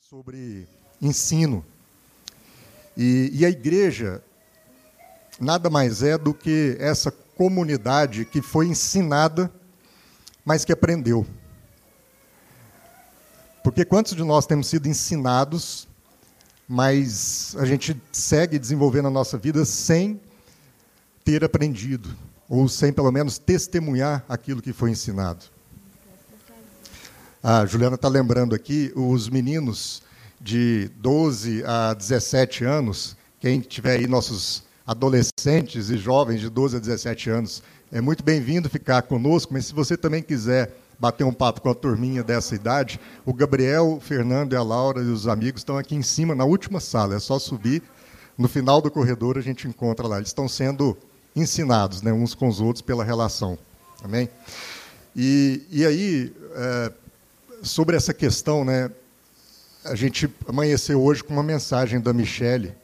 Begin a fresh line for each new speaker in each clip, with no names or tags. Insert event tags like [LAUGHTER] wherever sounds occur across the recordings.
sobre ensino. E, e, a igreja nada mais é do que essa comunidade que foi ensinada, mas que aprendeu. Porque quantos de nós temos sido ensinados, mas a gente segue desenvolvendo a nossa vida sem ter aprendido, ou sem pelo menos testemunhar aquilo que foi ensinado? A Juliana está lembrando aqui, os meninos de 12 a 17 anos, quem tiver aí nossos adolescentes e jovens de 12 a 17 anos, é muito bem-vindo ficar conosco, mas se você também quiser bater um papo com a turminha dessa idade, o Gabriel, o Fernando e a Laura e os amigos estão aqui em cima, na última sala, é só subir. No final do corredor a gente encontra lá. Eles estão sendo ensinados né, uns com os outros pela relação. Amém? E, e aí, é, sobre essa questão, né, a gente amanheceu hoje com uma mensagem da Michele,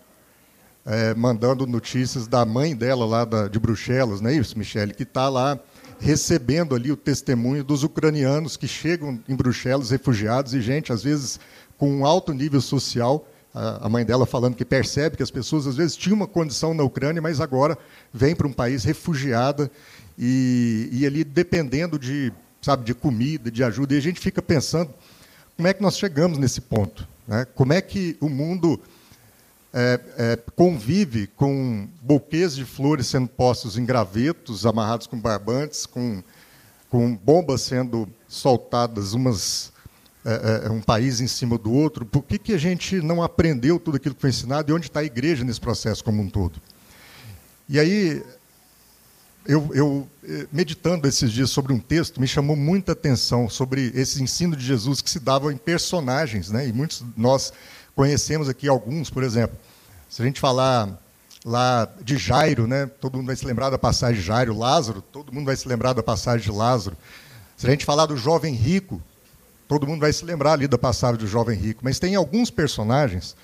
é, mandando notícias da mãe dela lá da, de Bruxelas, não é isso, Michele? Que está lá recebendo ali o testemunho dos ucranianos que chegam em Bruxelas, refugiados, e gente, às vezes, com um alto nível social, a mãe dela falando que percebe que as pessoas, às vezes, tinham uma condição na Ucrânia, mas agora vêm para um país refugiada e, e ali dependendo de sabe, de comida, de ajuda. E a gente fica pensando como é que nós chegamos nesse ponto. Né? Como é que o mundo é, é, convive com buquês de flores sendo postos em gravetos, amarrados com barbantes, com, com bombas sendo soltadas, umas, é, é, um país em cima do outro. Por que, que a gente não aprendeu tudo aquilo que foi ensinado e onde está a igreja nesse processo como um todo? E aí eu, eu, eh, meditando esses dias sobre um texto, me chamou muita atenção sobre esse ensino de Jesus que se dava em personagens, né? E muitos nós conhecemos aqui alguns, por exemplo. Se a gente falar lá de Jairo, né? Todo mundo vai se lembrar da passagem de Jairo, Lázaro, todo mundo vai se lembrar da passagem de Lázaro. Se a gente falar do jovem rico, todo mundo vai se lembrar ali da passagem do jovem rico. Mas tem alguns personagens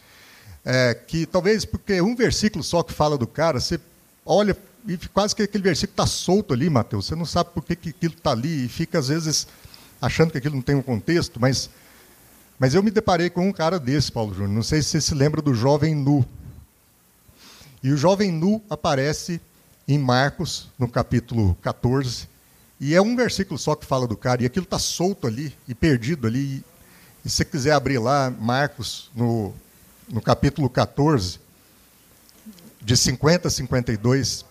é, que talvez porque um versículo só que fala do cara, você olha e quase que aquele versículo está solto ali, Mateus. Você não sabe por que, que aquilo está ali e fica, às vezes, achando que aquilo não tem um contexto, mas, mas eu me deparei com um cara desse, Paulo Júnior. Não sei se você se lembra do jovem nu. E o jovem nu aparece em Marcos, no capítulo 14, e é um versículo só que fala do cara, e aquilo está solto ali e perdido ali. E, se você quiser abrir lá, Marcos, no, no capítulo 14, de 50 a 52,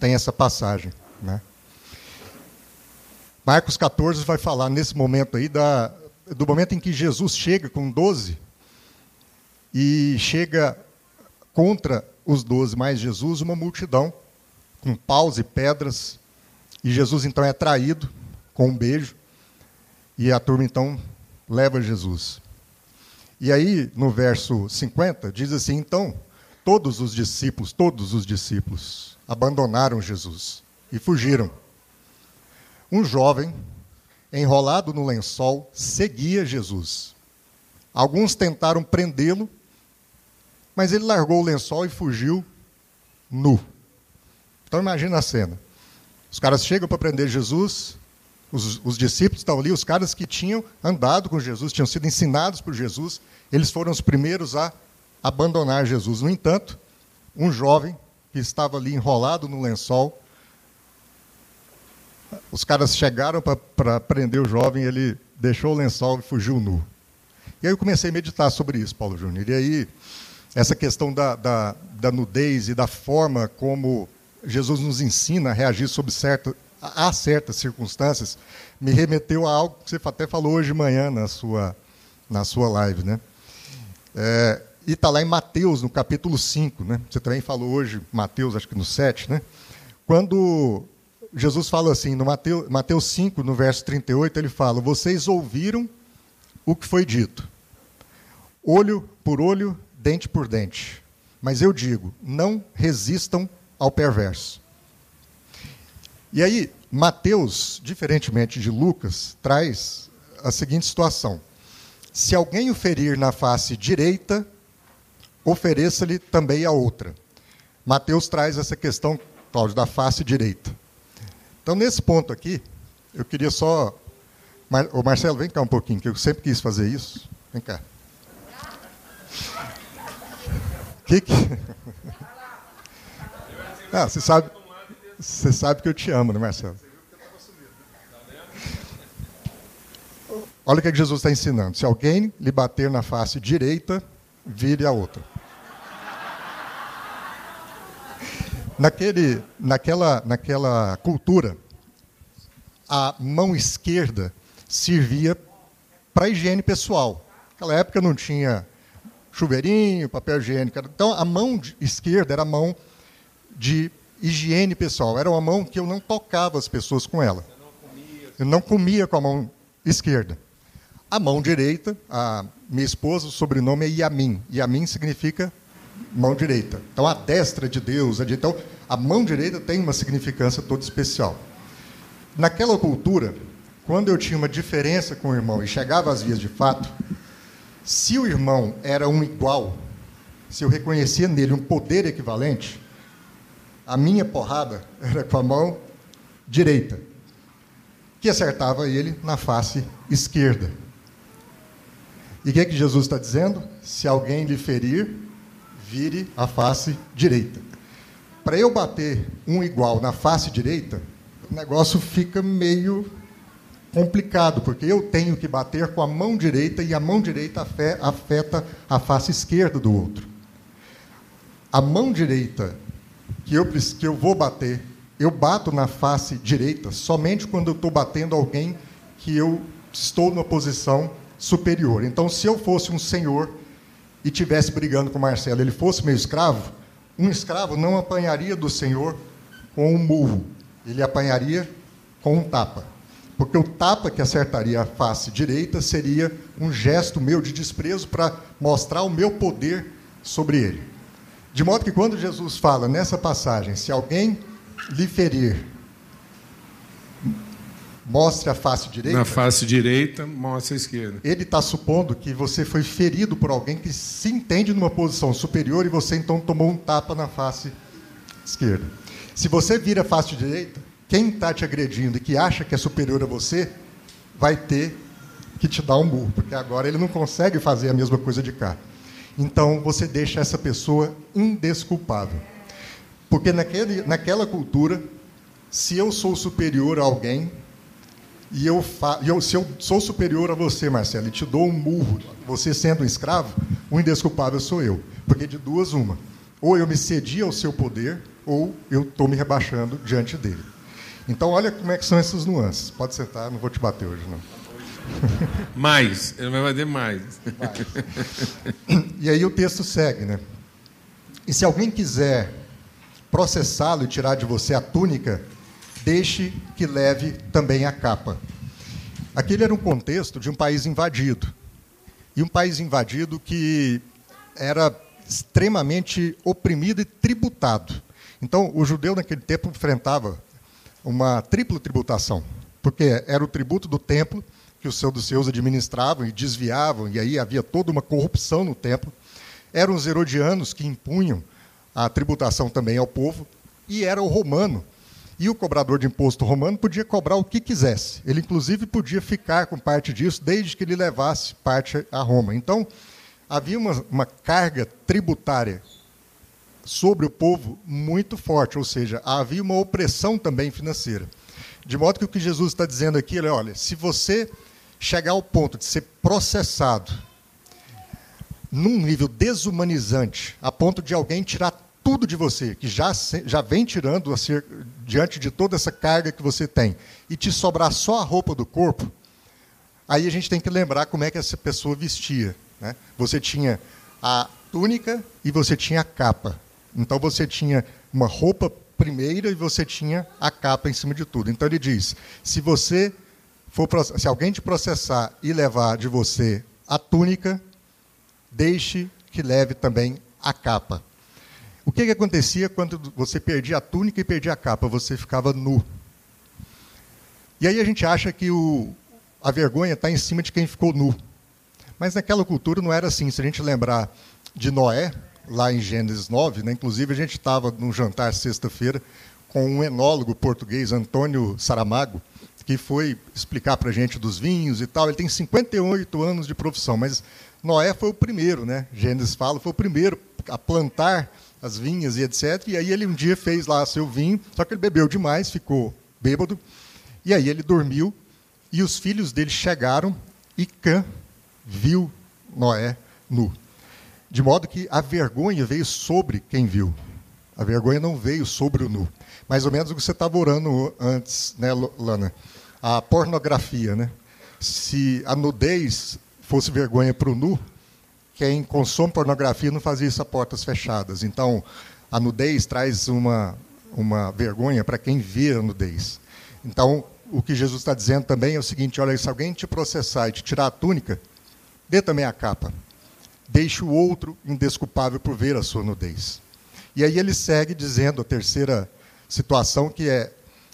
tem essa passagem. Né? Marcos 14 vai falar nesse momento aí da, do momento em que Jesus chega com 12 e chega contra os 12 mais Jesus uma multidão com paus e pedras e Jesus então é traído com um beijo e a turma então leva Jesus. E aí no verso 50 diz assim: então todos os discípulos, todos os discípulos abandonaram Jesus e fugiram. Um jovem, enrolado no lençol, seguia Jesus. Alguns tentaram prendê-lo, mas ele largou o lençol e fugiu nu. Então imagina a cena. Os caras chegam para prender Jesus, os, os, discípulos estão ali, os caras que tinham andado com Jesus, tinham sido ensinados por Jesus, eles foram os primeiros a abandonar Jesus. No entanto, um jovem que estava ali enrolado no lençol. Os caras chegaram para prender o jovem, ele deixou o lençol e fugiu nu. E aí eu comecei a meditar sobre isso, Paulo Júnior. E aí, essa questão da, da, da, nudez e da forma como Jesus nos ensina a reagir sob certa, a certas circunstâncias, me remeteu a algo que você até falou hoje de manhã na sua, na sua live. Né? É, e está lá em Mateus, no capítulo 5. Né? Você também falou hoje, Mateus, acho que no 7, né? Quando Jesus fala assim, no Mateus, Mateus 5, no verso 38, ele fala: Vocês ouviram o que foi dito, olho por olho, dente por dente. Mas eu digo: não resistam ao perverso. E aí, Mateus, diferentemente de Lucas, traz a seguinte situação: se alguém o ferir na face direita, ofereça-lhe também a outra. Mateus traz essa questão, Cláudio, da face direita. Então, nesse ponto aqui, eu queria só. Mar... Ô Marcelo, vem cá um pouquinho, que eu sempre quis fazer isso. Vem cá. Que que... [LAUGHS] Ah, você sabe, você sabe que eu te amo, né, Marcelo? Olha o que, é Jesus está ensinando. Se alguém lhe bater na face direita, vire a outra. Naquele, naquela, naquela cultura, a mão esquerda servia para higiene pessoal. Naquela época não tinha chuveirinho, papel higiênico. Então, a mão esquerda era a mão de higiene pessoal. Era uma mão que eu não tocava as pessoas com ela. Eu não comia com a mão esquerda. A mão direita, a minha esposa, o sobrenome é Yamin. Yamin significa mão direita. Então, a destra de Deus. Então, a mão direita tem uma significância toda especial. Naquela cultura, quando eu tinha uma diferença com o irmão e chegava às vias de fato, se o irmão era um igual, se eu reconhecia nele um poder equivalente, a minha porrada era com a mão direita, que acertava ele na face esquerda. E o que, é que Jesus está dizendo? Se alguém lhe ferir, vire a face direita. Para eu bater um igual na face direita, o negócio fica meio complicado, porque eu tenho que bater com a mão direita e a mão direita afeta a face esquerda do outro. A mão direita que eu, que eu vou bater, eu bato na face direita somente quando eu estou batendo alguém que eu estou numa posição superior. Então, se eu fosse um senhor e tivesse brigando com Marcelo, ele fosse meu escravo, um escravo não apanharia do senhor com um murro, ele apanharia com um tapa. Porque o tapa que acertaria a face direita seria um gesto meu de desprezo para mostrar o meu poder sobre ele. De modo que quando Jesus fala nessa passagem, se alguém lhe ferir, mostre a face direita.
Na face direita, mostre a esquerda.
Ele está supondo que você foi ferido por alguém que se entende numa posição superior e você então tomou um tapa na face esquerda. Se você vira a face direita, quem está te agredindo e que acha que é superior a você, vai ter que te dar um burro, porque agora ele não consegue fazer a mesma coisa de cá. Então você deixa essa pessoa indesculpável. Porque naquele, naquela cultura, se eu sou superior a alguém, e eu, fa... eu, se eu sou superior a você, Marcelo, e te dou um murro, você sendo um escravo, o indesculpável sou eu. Porque de duas, uma. Ou eu me cedi ao seu poder, ou eu estou me rebaixando diante dele. Então, olha como é que são essas nuances. Pode sentar, não vou te bater hoje, não. [LAUGHS]
Mais, ele vai bater mais.
mais. E aí o texto segue, né? E se alguém quiser processá-lo e tirar de você a túnica, deixe que leve também a capa. Aquele era um contexto de um país invadido. E um país invadido que era extremamente oprimido e tributado. Então, o judeu naquele tempo enfrentava uma tripla tributação, porque era o tributo do templo que os seus administravam e desviavam, e aí havia toda uma corrupção no templo. Eram os herodianos que impunham a tributação também ao povo, e era o romano. E o cobrador de imposto romano podia cobrar o que quisesse. Ele, inclusive, podia ficar com parte disso, desde que ele levasse parte a Roma. Então, havia uma, uma carga tributária sobre o povo muito forte, ou seja, havia uma opressão também financeira. De modo que o que Jesus está dizendo aqui é: olha, se você chegar ao ponto de ser processado num nível desumanizante, a ponto de alguém tirar tudo de você, que já, já vem tirando assim, diante de toda essa carga que você tem, e te sobrar só a roupa do corpo, aí a gente tem que lembrar como é que essa pessoa vestia. Né? Você tinha a túnica e você tinha a capa. Então você tinha uma roupa primeira e você tinha a capa em cima de tudo. Então ele diz: se você for se alguém te processar e levar de você a túnica, deixe que leve também a capa. O que, que acontecia quando você perdia a túnica e perdia a capa? Você ficava nu. E aí a gente acha que o, a vergonha está em cima de quem ficou nu. Mas naquela cultura não era assim. Se a gente lembrar de Noé, lá em Gênesis 9, né? inclusive a gente estava num jantar sexta-feira com um enólogo português, Antônio Saramago, que foi explicar para a gente dos vinhos e tal. Ele tem 58 anos de profissão, mas Noé foi o primeiro, né? Gênesis fala, foi o primeiro a plantar as vinhas e etc. E aí ele um dia fez lá seu vinho, só que ele bebeu demais, ficou bêbado, e aí ele dormiu, e os filhos dele chegaram, e Cã viu Noé nu. De modo que a vergonha veio sobre quem viu. A vergonha não veio sobre o nu. Mais ou menos o que você estava orando antes, né, Lana? A pornografia, né? Se a nudez fosse vergonha para o nu, quem consome pornografia não fazia isso a portas fechadas. Então, a nudez traz uma, uma vergonha para quem vê a nudez. Então, o que Jesus está dizendo também é o seguinte: olha, se alguém te processar e te tirar a túnica, dê também a capa. Deixe o outro indesculpável por ver a sua nudez. E aí ele segue dizendo a terceira situação que é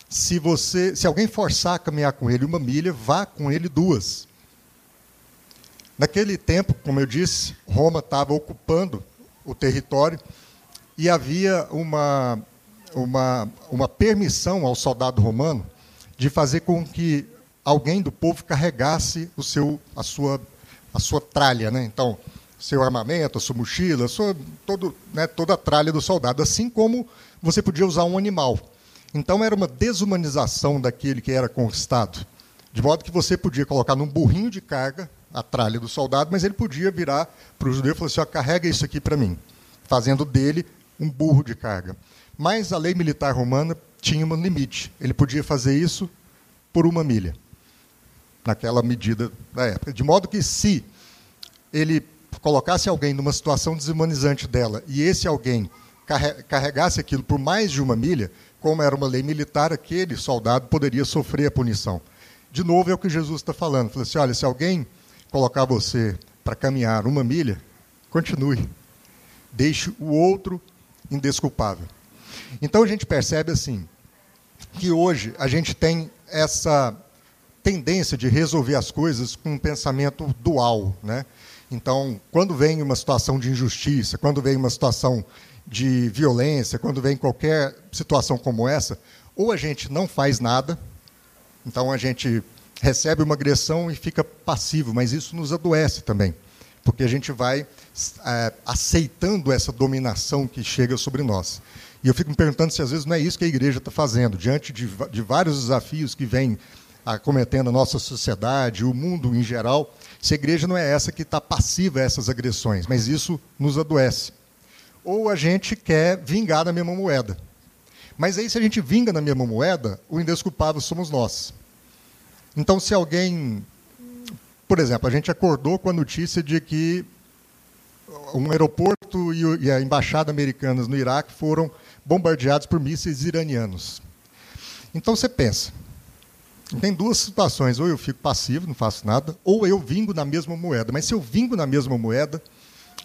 se você, se alguém forçar a caminhar com ele uma milha, vá com ele duas. Naquele tempo, como eu disse, Roma estava ocupando o território e havia uma, uma, uma permissão ao soldado romano de fazer com que alguém do povo carregasse o seu, a, sua, a sua tralha. Né? Então, seu armamento, a sua mochila, a sua, todo, né, toda a tralha do soldado, assim como você podia usar um animal. Então, era uma desumanização daquele que era conquistado. De modo que você podia colocar num burrinho de carga a tralha do soldado, mas ele podia virar para o judeu e falar assim: ó, carrega isso aqui para mim, fazendo dele um burro de carga. Mas a lei militar romana tinha um limite. Ele podia fazer isso por uma milha, naquela medida da época. De modo que, se ele colocasse alguém numa situação desumanizante dela e esse alguém carregasse aquilo por mais de uma milha, como era uma lei militar, aquele soldado poderia sofrer a punição. De novo, é o que Jesus está falando. Fala assim: olha, se alguém colocar você para caminhar uma milha, continue. Deixe o outro indesculpável. Então a gente percebe assim que hoje a gente tem essa tendência de resolver as coisas com um pensamento dual, né? Então, quando vem uma situação de injustiça, quando vem uma situação de violência, quando vem qualquer situação como essa, ou a gente não faz nada, então a gente recebe uma agressão e fica passivo, mas isso nos adoece também, porque a gente vai é, aceitando essa dominação que chega sobre nós. E eu fico me perguntando se às vezes não é isso que a igreja está fazendo, diante de, de vários desafios que vêm acometendo a nossa sociedade, o mundo em geral, se a igreja não é essa que está passiva a essas agressões, mas isso nos adoece. Ou a gente quer vingar na mesma moeda. Mas aí, se a gente vinga na mesma moeda, o indesculpável somos nós. Então, se alguém. Por exemplo, a gente acordou com a notícia de que um aeroporto e a embaixada americanas no Iraque foram bombardeados por mísseis iranianos. Então você pensa, tem duas situações, ou eu fico passivo, não faço nada, ou eu vingo na mesma moeda. Mas se eu vingo na mesma moeda,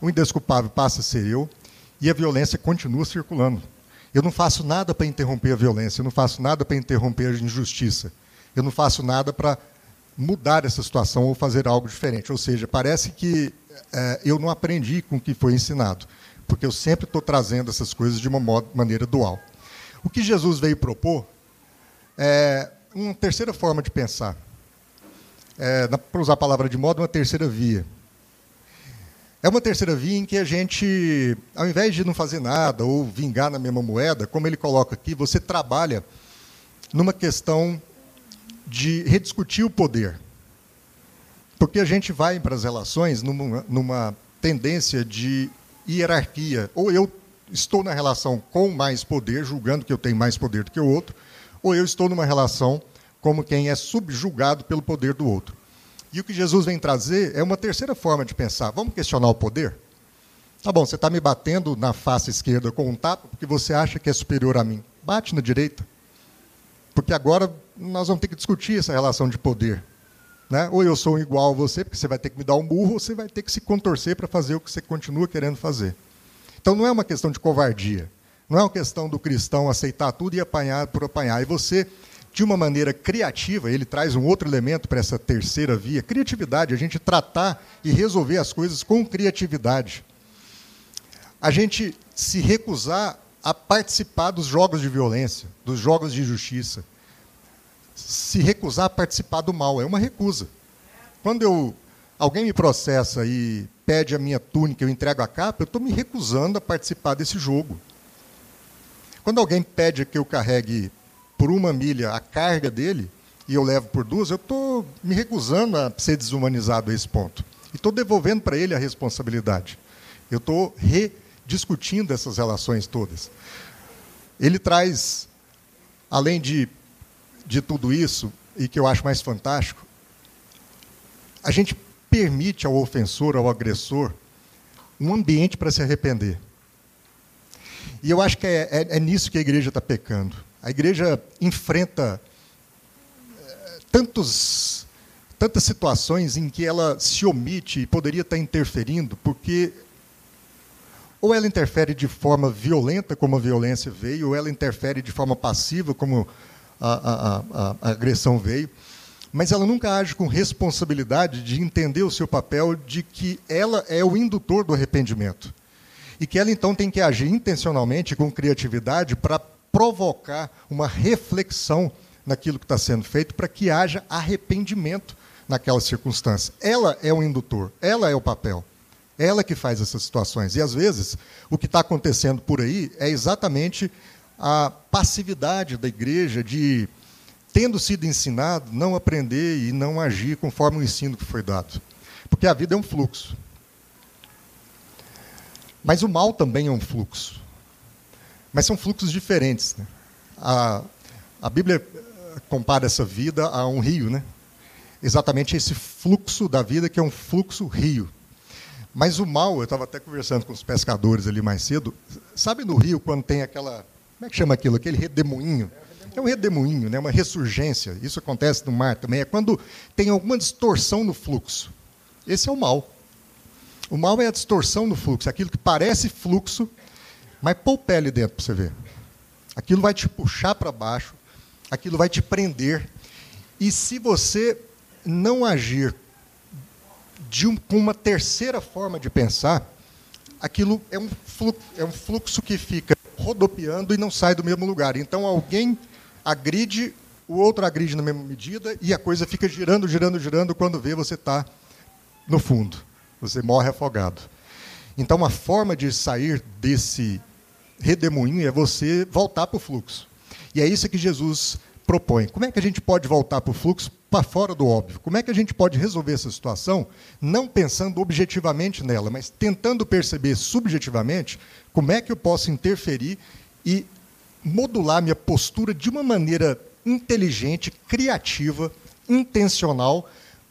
o indesculpável passa a ser eu e a violência continua circulando. Eu não faço nada para interromper a violência, eu não faço nada para interromper a injustiça eu não faço nada para mudar essa situação ou fazer algo diferente. Ou seja, parece que é, eu não aprendi com o que foi ensinado, porque eu sempre estou trazendo essas coisas de uma maneira dual. O que Jesus veio propor é uma terceira forma de pensar. É, para usar a palavra de modo, uma terceira via. É uma terceira via em que a gente, ao invés de não fazer nada ou vingar na mesma moeda, como ele coloca aqui, você trabalha numa questão de rediscutir o poder. Porque a gente vai para as relações numa, numa tendência de hierarquia. Ou eu estou na relação com mais poder, julgando que eu tenho mais poder do que o outro, ou eu estou numa relação como quem é subjugado pelo poder do outro. E o que Jesus vem trazer é uma terceira forma de pensar. Vamos questionar o poder? Tá bom, você está me batendo na face esquerda com um tapa porque você acha que é superior a mim. Bate na direita. Porque agora nós vamos ter que discutir essa relação de poder. Né? Ou eu sou igual a você, porque você vai ter que me dar um burro, ou você vai ter que se contorcer para fazer o que você continua querendo fazer. Então não é uma questão de covardia. Não é uma questão do cristão aceitar tudo e apanhar por apanhar. E você, de uma maneira criativa, ele traz um outro elemento para essa terceira via: criatividade. A gente tratar e resolver as coisas com criatividade. A gente se recusar a participar dos jogos de violência, dos jogos de justiça. Se recusar a participar do mal, é uma recusa. Quando eu, alguém me processa e pede a minha túnica, eu entrego a capa, eu estou me recusando a participar desse jogo. Quando alguém pede que eu carregue por uma milha a carga dele e eu levo por duas, eu estou me recusando a ser desumanizado a esse ponto. E estou devolvendo para ele a responsabilidade. Eu estou rediscutindo essas relações todas. Ele traz, além de, de tudo isso, e que eu acho mais fantástico, a gente permite ao ofensor, ao agressor, um ambiente para se arrepender. E eu acho que é, é, é nisso que a igreja está pecando. A igreja enfrenta eh, tantos, tantas situações em que ela se omite e poderia estar interferindo, porque ou ela interfere de forma violenta, como a violência veio, ou ela interfere de forma passiva, como a, a, a, agressão veio, mas ela nunca age com responsabilidade de entender o seu papel de que ela é o indutor do arrependimento e que ela então tem que agir intencionalmente, com criatividade, para provocar uma reflexão naquilo que está sendo feito, para que haja arrependimento naquela circunstância. Ela é o indutor, ela é o papel. Ela que faz essas situações. E às vezes, o que está acontecendo por aí é exatamente a passividade da igreja de, tendo sido ensinado, não aprender e não agir conforme o ensino que foi dado. Porque a vida é um fluxo. Mas o mal também é um fluxo. Mas são fluxos diferentes. Né? A, a Bíblia eh, compara essa vida a um rio, né? Exatamente esse fluxo da vida que é um fluxo rio. Mas o mal, eu estava até conversando com os pescadores ali mais cedo, sabe no rio quando tem aquela, como é que chama aquilo? Aquele redemoinho. É um redemoinho, né? uma ressurgência. Isso acontece no mar também. É quando tem alguma distorção no fluxo. Esse é o mal. O mal é a distorção no fluxo, aquilo que parece fluxo, mas pôr o pé ali dentro para você ver. Aquilo vai te puxar para baixo, aquilo vai te prender. E se você não agir um, com uma terceira forma de pensar, aquilo é um, fluxo, é um fluxo que fica rodopiando e não sai do mesmo lugar. Então alguém agride, o outro agride na mesma medida e a coisa fica girando, girando, girando. Quando vê, você está no fundo você morre afogado. Então, uma forma de sair desse redemoinho é você voltar para o fluxo. E é isso que Jesus propõe. Como é que a gente pode voltar para o fluxo para fora do óbvio? Como é que a gente pode resolver essa situação não pensando objetivamente nela, mas tentando perceber subjetivamente como é que eu posso interferir e modular minha postura de uma maneira inteligente, criativa, intencional,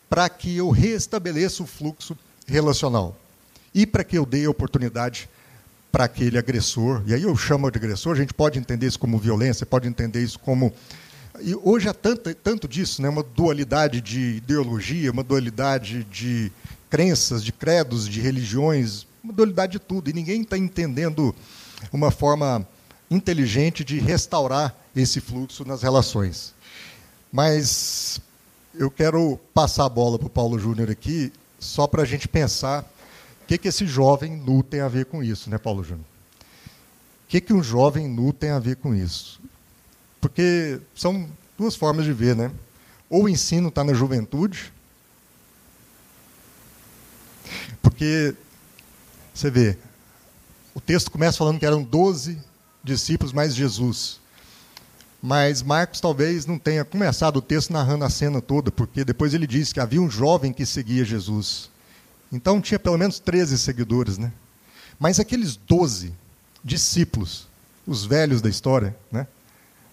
para que eu restabeleça o fluxo relacional. E para que eu dê oportunidade para aquele agressor, e aí eu chamo de agressor, a gente pode entender isso como violência, pode entender isso como. E hoje há tanto, tanto disso, né? uma dualidade de ideologia, uma dualidade de crenças, de credos, de religiões, uma dualidade de tudo, e ninguém está entendendo uma forma inteligente de restaurar esse fluxo nas relações. Mas eu quero passar a bola para o Paulo Júnior aqui só para a gente pensar o que, que esse jovem nu tem a ver com isso, né, Paulo Júnior? O que, que um jovem nu tem a ver com isso? Porque são duas formas de ver, né? Ou o ensino está na juventude, porque você vê, o texto começa falando que eram 12 discípulos mais Jesus. Mas Marcos talvez não tenha começado o texto narrando a cena toda, porque depois ele diz que havia um jovem que seguia Jesus. Então tinha pelo menos 13 seguidores, né? Mas aqueles 12 discípulos, os velhos da história, né?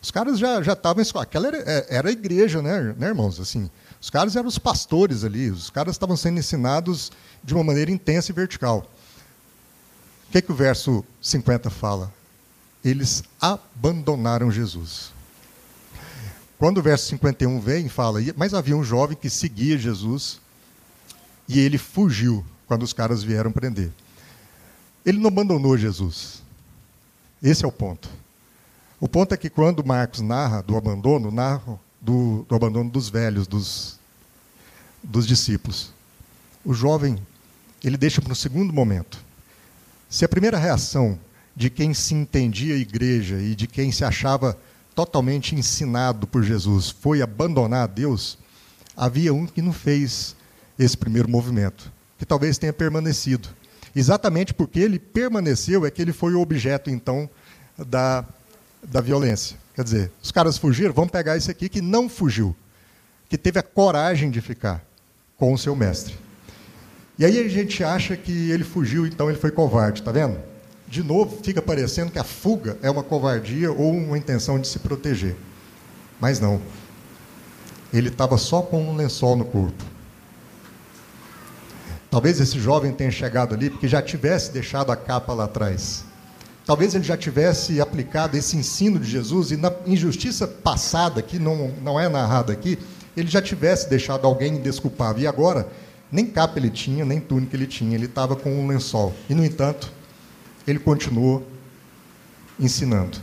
Os caras já já estavam aquela era, é, era, a igreja, né, né, irmãos? Assim, os caras eram os pastores ali, os caras estavam sendo ensinados de uma maneira intensa e vertical. O que, que o verso 50 fala? Eles abandonaram Jesus. Quando o verso 51 vem fala, mas havia um jovem que seguia Jesus e ele fugiu quando os caras vieram prender. Ele não abandonou Jesus. Esse é o ponto. O ponto é que quando Marcos narra do abandono, narra do, do abandono dos velhos, dos, dos discípulos. O jovem, ele deixa para o segundo momento. Se a primeira reação de quem se entendia igreja e de quem se achava totalmente ensinado por Jesus foi abandonar Deus, havia um que não fez esse primeiro movimento, que talvez tenha permanecido. Exatamente porque ele permaneceu é que ele foi o objeto, então, da, da violência. Quer dizer, os caras fugiram, vamos pegar esse aqui que não fugiu, que teve a coragem de ficar com o seu mestre. E aí a gente acha que ele fugiu, então ele foi covarde, tá vendo? De novo, fica parecendo que a fuga é uma covardia ou uma intenção de se proteger. Mas não. Ele estava só com um lençol no corpo. Talvez esse jovem tenha chegado ali porque já tivesse deixado a capa lá atrás. Talvez ele já tivesse aplicado esse ensino de Jesus e na injustiça passada, que não, não é narrada aqui, ele já tivesse deixado alguém indesculpável. E agora, nem capa ele tinha, nem túnica ele tinha, ele estava com um lençol. E, no entanto, ele continuou ensinando.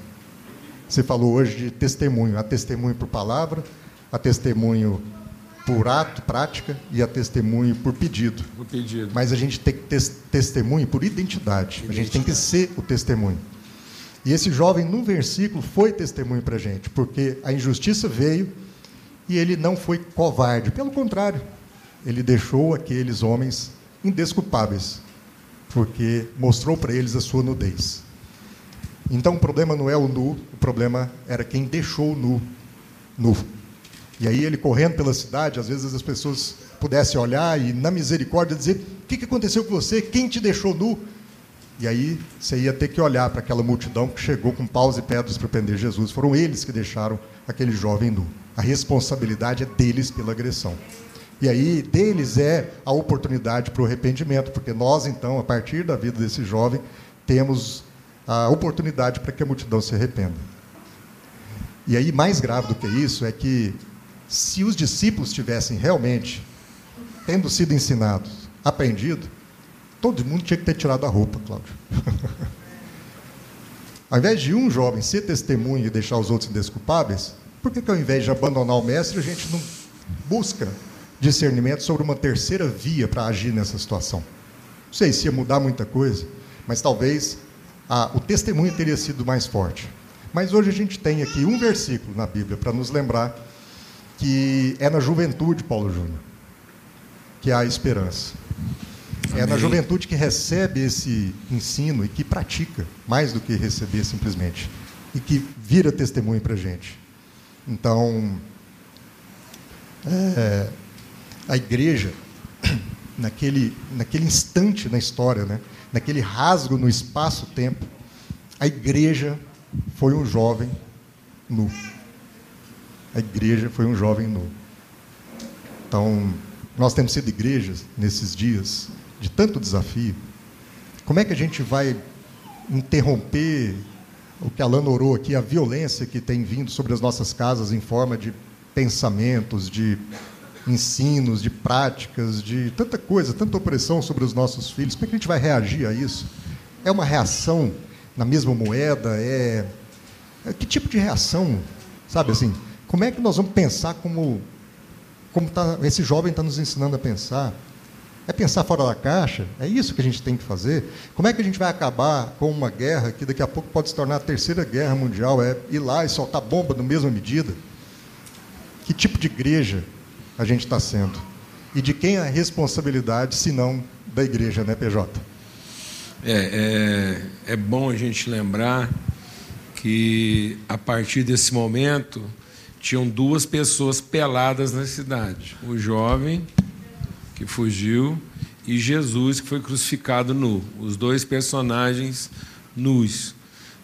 Você falou hoje de testemunho. Há testemunho por palavra, há testemunho por ato, prática, e há testemunho por pedido.
Por pedido.
Mas a gente tem que ter testemunho por identidade. identidade. A gente tem que ser o testemunho. E esse jovem, no versículo, foi testemunho para a gente, porque a injustiça veio e ele não foi covarde. Pelo contrário, ele deixou aqueles homens indesculpáveis, porque mostrou para eles a sua nudez. Então o problema não é o nu, o problema era quem deixou o nu nu. E aí ele correndo pela cidade, às vezes as pessoas pudessem olhar e na misericórdia dizer: "O que aconteceu com você? Quem te deixou nu?" E aí você ia ter que olhar para aquela multidão que chegou com paus e pedras para prender Jesus. Foram eles que deixaram aquele jovem nu. A responsabilidade é deles pela agressão. E aí, deles é a oportunidade para o arrependimento, porque nós, então, a partir da vida desse jovem, temos a oportunidade para que a multidão se arrependa. E aí, mais grave do que isso, é que se os discípulos tivessem realmente, tendo sido ensinados, aprendido, todo mundo tinha que ter tirado a roupa, Cláudio. [LAUGHS] ao invés de um jovem ser testemunho e deixar os outros indesculpáveis, por que, que ao invés de abandonar o mestre, a gente não busca discernimento sobre uma terceira via para agir nessa situação? Não sei se ia mudar muita coisa, mas talvez ah, o testemunho teria sido mais forte. Mas hoje a gente tem aqui um versículo na Bíblia para nos lembrar que é na juventude, Paulo Júnior, que há esperança. Amém. É na juventude que recebe esse ensino e que pratica, mais do que receber simplesmente, e que vira testemunho para a gente. Então, é, a igreja, [CLEARS THROAT] naquele, naquele instante na história, né, naquele rasgo no espaço-tempo, a igreja foi um jovem nu. A igreja foi um jovem nu. Então, nós temos sido igrejas nesses dias de tanto desafio. Como é que a gente vai interromper o que a Lana orou aqui, a violência que tem vindo sobre as nossas casas em forma de pensamentos, de ensinos, de práticas, de tanta coisa, tanta opressão sobre os nossos filhos. Como é que a gente vai reagir a isso? É uma reação na mesma moeda? É, é que tipo de reação? Sabe assim? Como é que nós vamos pensar como como tá, esse jovem está nos ensinando a pensar? É pensar fora da caixa? É isso que a gente tem que fazer? Como é que a gente vai acabar com uma guerra que daqui a pouco pode se tornar a terceira guerra mundial? É ir lá e soltar bomba na mesma medida? Que tipo de igreja a gente está sendo? E de quem é a responsabilidade, se não da igreja, né, PJ?
É, é, é bom a gente lembrar que, a partir desse momento, tinham duas pessoas peladas na cidade: o jovem que fugiu, e Jesus, que foi crucificado nu. Os dois personagens nus.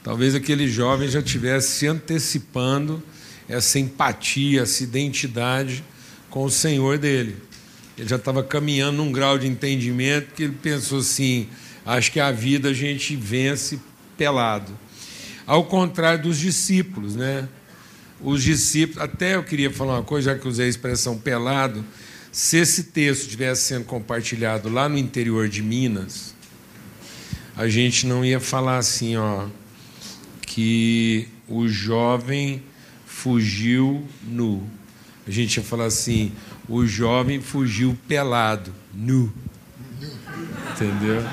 Talvez aquele jovem já tivesse se antecipando essa empatia, essa identidade com o Senhor dele. Ele já estava caminhando num grau de entendimento que ele pensou assim: acho que a vida a gente vence pelado. Ao contrário dos discípulos, né? Os discípulos, até eu queria falar uma coisa, já que usei a expressão pelado, se esse texto estivesse sendo compartilhado lá no interior de Minas, a gente não ia falar assim, ó, que o jovem fugiu nu. A gente ia falar assim, o jovem fugiu pelado, nu. Entendeu?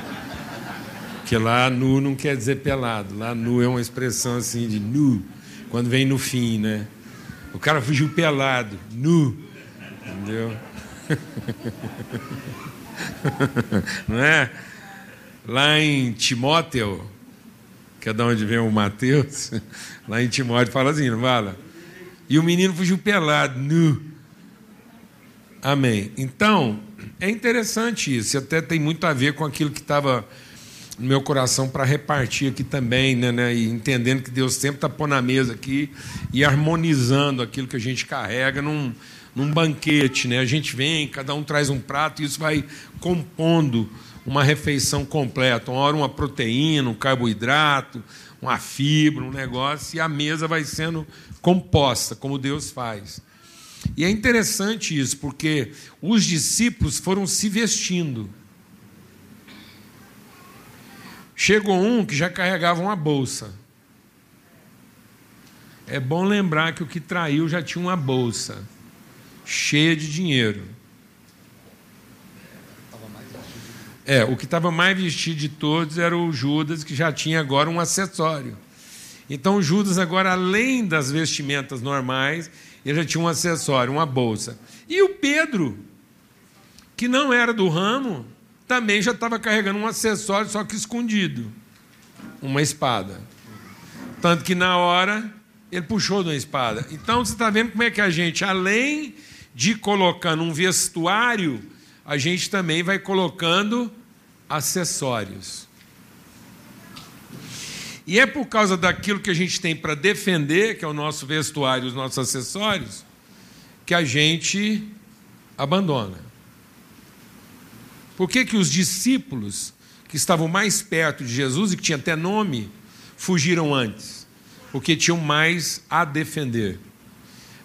Porque lá nu não quer dizer pelado, lá nu é uma expressão assim de nu, Quando vem no fim, né? O cara fugiu pelado, nu. Entendeu? [LAUGHS] Não é? Lá em Timóteo, que é de onde vem o Mateus, lá em Timóteo fala assim, não fala? E o menino fugiu pelado, nu. Amém. Então, é interessante isso, até tem muito a ver com aquilo que estava no meu coração para repartir aqui também, né, né, e entendendo que Deus sempre está pondo na mesa aqui e harmonizando aquilo que a gente carrega num, num banquete. Né? A gente vem, cada um traz um prato e isso vai compondo uma refeição completa. Uma hora uma proteína, um carboidrato, uma fibra, um negócio, e a mesa vai sendo composta, como Deus faz. E é interessante isso, porque os discípulos foram se vestindo. Chegou um que já carregava uma bolsa. É bom lembrar que o que traiu já tinha uma bolsa cheia de dinheiro. É, o que estava mais vestido de todos era o Judas, que já tinha agora um acessório. Então, Judas, agora, além das vestimentas normais, ele já tinha um acessório, uma bolsa. E o Pedro, que não era do ramo, também já estava carregando um acessório, só que escondido uma espada. Tanto que na hora ele puxou de uma espada. Então você está vendo como é que a gente, além de colocando um vestuário, a gente também vai colocando acessórios. E é por causa daquilo que a gente tem para defender, que é o nosso vestuário, os nossos acessórios, que a gente abandona. Por que, que os discípulos que estavam mais perto de Jesus e que tinham até nome fugiram antes? Porque tinham mais a defender.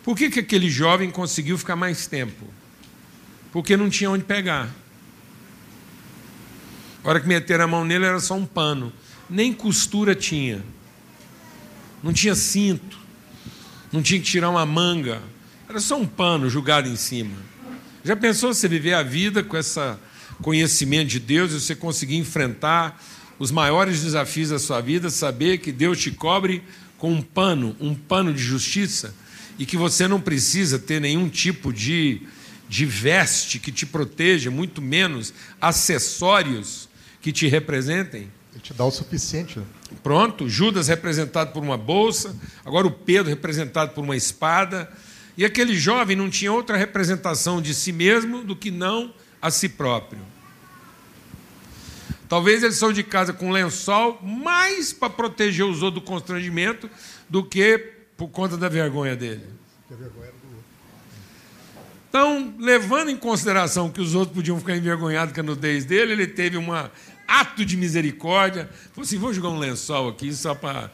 Por que, que aquele jovem conseguiu ficar mais tempo? Porque não tinha onde pegar. A hora que meteram a mão nele era só um pano. Nem costura tinha. Não tinha cinto. Não tinha que tirar uma manga. Era só um pano jogado em cima. Já pensou você viver a vida com essa conhecimento de Deus e você conseguir enfrentar os maiores desafios da sua vida, saber que Deus te cobre com um pano, um pano de justiça, e que você não precisa ter nenhum tipo de, de veste que te proteja, muito menos acessórios que te representem.
Ele te dá o suficiente. Né?
Pronto, Judas representado por uma bolsa, agora o Pedro representado por uma espada. E aquele jovem não tinha outra representação de si mesmo do que não a si próprio. Talvez ele saiu de casa com um lençol mais para proteger os outros do constrangimento do que por conta da vergonha dele. Então, levando em consideração que os outros podiam ficar envergonhados com a nudez dele, ele teve um ato de misericórdia. Falou assim: vou jogar um lençol aqui só para.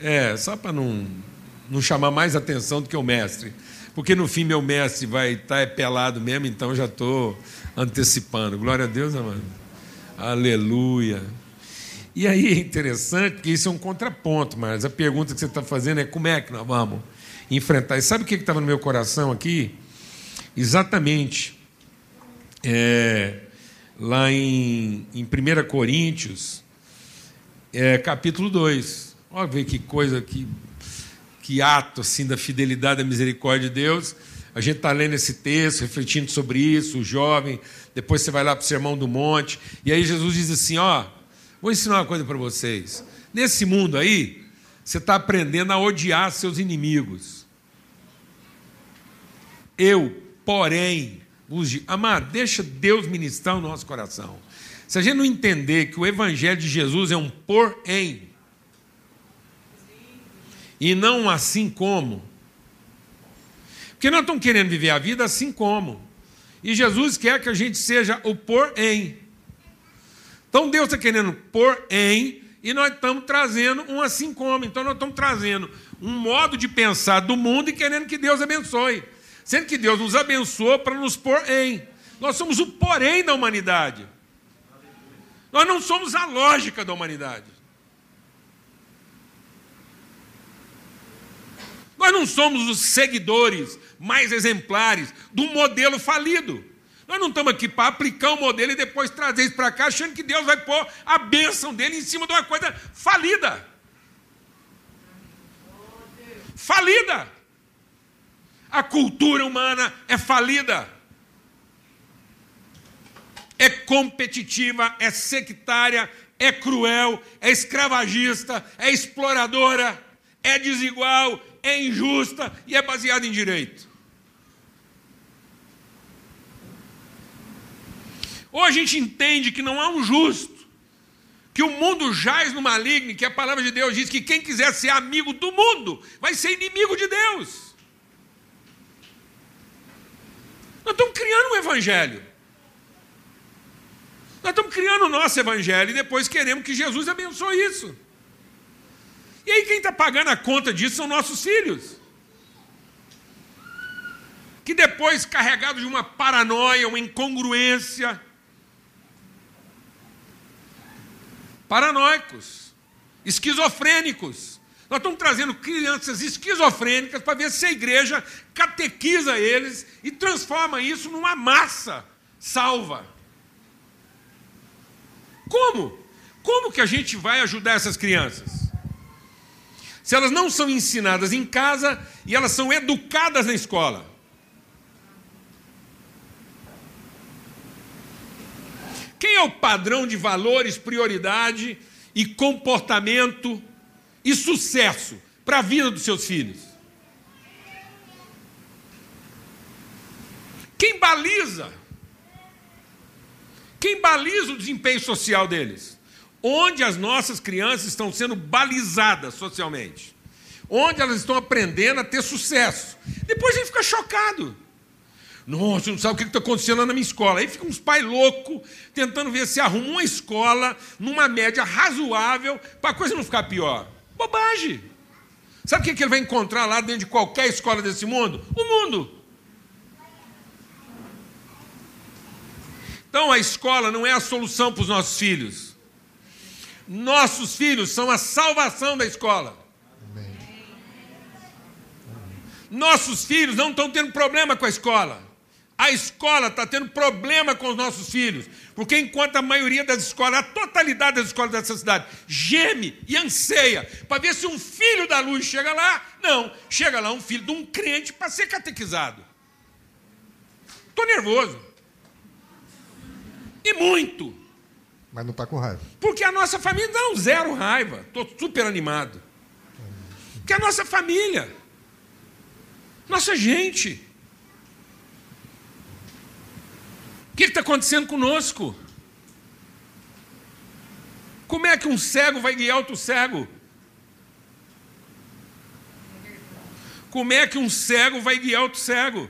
É, só para não, não chamar mais atenção do que o mestre. Porque no fim meu mestre vai estar tá, é pelado mesmo, então já estou antecipando. Glória a Deus, amado. Aleluia. E aí é interessante que isso é um contraponto, mas a pergunta que você está fazendo é como é que nós vamos enfrentar. E sabe o que estava no meu coração aqui? Exatamente é, lá em, em 1 Coríntios, é, capítulo 2. Olha ver que coisa, que, que ato assim da fidelidade da misericórdia de Deus. A gente está lendo esse texto, refletindo sobre isso, o jovem, depois você vai lá para o Sermão do Monte, e aí Jesus diz assim: ó, vou ensinar uma coisa para vocês. Nesse mundo aí, você está aprendendo a odiar seus inimigos. Eu, porém, digo, amado, deixa Deus ministrar o nosso coração. Se a gente não entender que o Evangelho de Jesus é um porém, e não assim como, porque nós estamos querendo viver a vida assim como. E Jesus quer que a gente seja o porém. Então Deus está querendo porém, e nós estamos trazendo um assim como. Então nós estamos trazendo um modo de pensar do mundo e querendo que Deus abençoe. Sendo que Deus nos abençoou para nos pôr em. Nós somos o porém da humanidade. Nós não somos a lógica da humanidade. Nós não somos os seguidores mais exemplares do modelo falido. Nós não estamos aqui para aplicar o modelo e depois trazer isso para cá, achando que Deus vai pôr a bênção dele em cima de uma coisa falida. falida. A cultura humana é falida. É competitiva, é sectária, é cruel, é escravagista, é exploradora, é desigual, é injusta e é baseada em direito. Hoje a gente entende que não há um justo, que o mundo jaz no maligno, que a palavra de Deus diz que quem quiser ser amigo do mundo vai ser inimigo de Deus. Nós estamos criando um evangelho. Nós estamos criando o nosso evangelho e depois queremos que Jesus abençoe isso. E aí quem está pagando a conta disso são nossos filhos. Que depois, carregados de uma paranoia, uma incongruência, paranoicos, esquizofrênicos. Nós estamos trazendo crianças esquizofrênicas para ver se a igreja catequiza eles e transforma isso numa massa salva. Como? Como que a gente vai ajudar essas crianças? Se elas não são ensinadas em casa e elas são educadas na escola. Quem é o padrão de valores, prioridade e comportamento e sucesso para a vida dos seus filhos? Quem baliza? Quem baliza o desempenho social deles? Onde as nossas crianças estão sendo balizadas socialmente? Onde elas estão aprendendo a ter sucesso? Depois a gente fica chocado. Nossa, não sabe o que está acontecendo lá na minha escola. Aí fica uns pais loucos tentando ver se arruma uma escola numa média razoável para a coisa não ficar pior. Bobagem. Sabe o que ele vai encontrar lá dentro de qualquer escola desse mundo? O mundo. Então a escola não é a solução para os nossos filhos. Nossos filhos são a salvação da escola. Nossos filhos não estão tendo problema com a escola. A escola está tendo problema com os nossos filhos, porque enquanto a maioria das escolas, a totalidade das escolas dessa cidade, geme e anseia para ver se um filho da luz chega lá, não, chega lá um filho de um crente para ser catequizado. Estou nervoso. E muito.
Mas não está com raiva.
Porque a nossa família, não, zero raiva. Estou super animado. Porque a nossa família, nossa gente, O que está acontecendo conosco? Como é que um cego vai guiar outro cego? Como é que um cego vai guiar outro cego?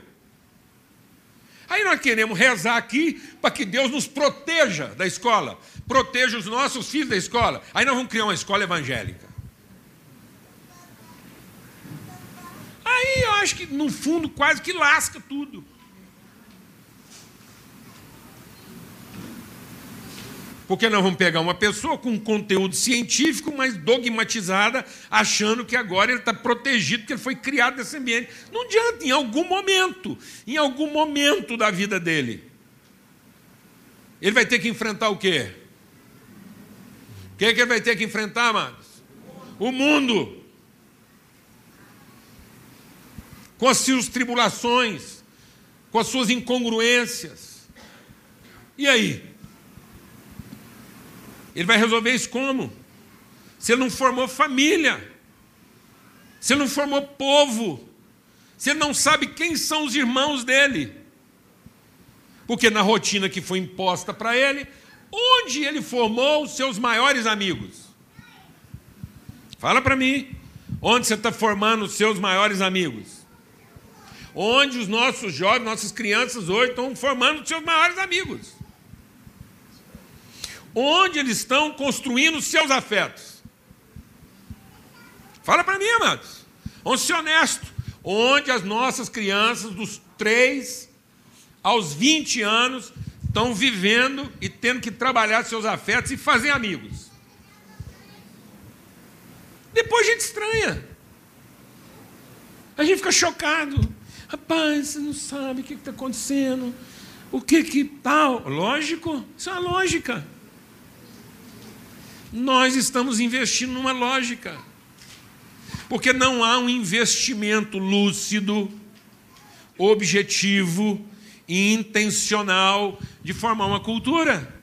Aí nós queremos rezar aqui para que Deus nos proteja da escola, proteja os nossos filhos da escola. Aí nós vamos criar uma escola evangélica. Aí eu acho que, no fundo, quase que lasca tudo. Porque nós vamos pegar uma pessoa com conteúdo científico, mas dogmatizada, achando que agora ele está protegido, porque ele foi criado nesse ambiente. Não adianta, em algum momento, em algum momento da vida dele, ele vai ter que enfrentar o quê? O que, é que ele vai ter que enfrentar, amados? O mundo. Com as suas tribulações, com as suas incongruências. E aí? Ele vai resolver isso como? Se ele não formou família, se ele não formou povo, se ele não sabe quem são os irmãos dele. Porque na rotina que foi imposta para ele, onde ele formou os seus maiores amigos? Fala para mim, onde você está formando os seus maiores amigos? Onde os nossos jovens, nossas crianças hoje estão formando os seus maiores amigos? Onde eles estão construindo seus afetos. Fala para mim, amados. Vamos ser honesto. Onde as nossas crianças, dos 3 aos 20 anos, estão vivendo e tendo que trabalhar seus afetos e fazer amigos. Depois a gente estranha. A gente fica chocado. Rapaz, você não sabe o que está acontecendo. O que que tal? Lógico, isso é uma lógica. Nós estamos investindo numa lógica. Porque não há um investimento lúcido, objetivo e intencional de formar uma cultura.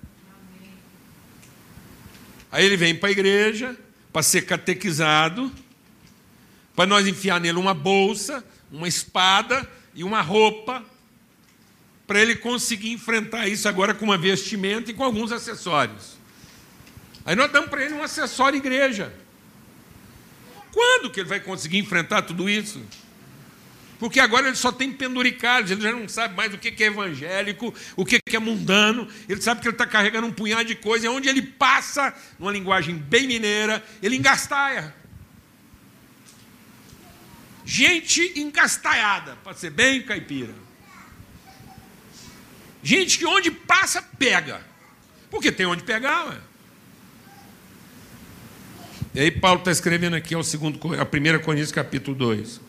Aí ele vem para a igreja para ser catequizado, para nós enfiar nele uma bolsa, uma espada e uma roupa, para ele conseguir enfrentar isso agora com uma vestimenta e com alguns acessórios. Aí nós damos para ele um acessório igreja. Quando que ele vai conseguir enfrentar tudo isso? Porque agora ele só tem penduricalhos, ele já não sabe mais o que é evangélico, o que é mundano, ele sabe que ele está carregando um punhado de coisa, e onde ele passa, numa linguagem bem mineira, ele engastaia. Gente encastalhada, para ser bem caipira. Gente que onde passa, pega. Porque tem onde pegar, ué. E aí Paulo está escrevendo aqui ao segundo, a 1 Coríntios capítulo 2.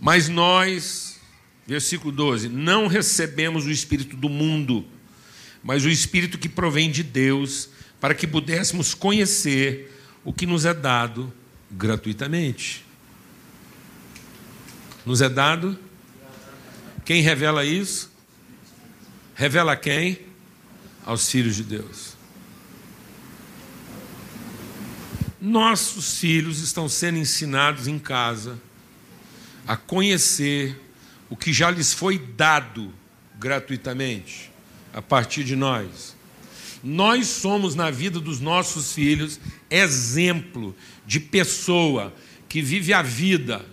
Mas nós, versículo 12, não recebemos o Espírito do mundo, mas o Espírito que provém de Deus, para que pudéssemos conhecer o que nos é dado gratuitamente. Nos é dado? Quem revela isso? Revela a quem? Aos filhos de Deus. Nossos filhos estão sendo ensinados em casa a conhecer o que já lhes foi dado gratuitamente a partir de nós. Nós somos na vida dos nossos filhos exemplo de pessoa que vive a vida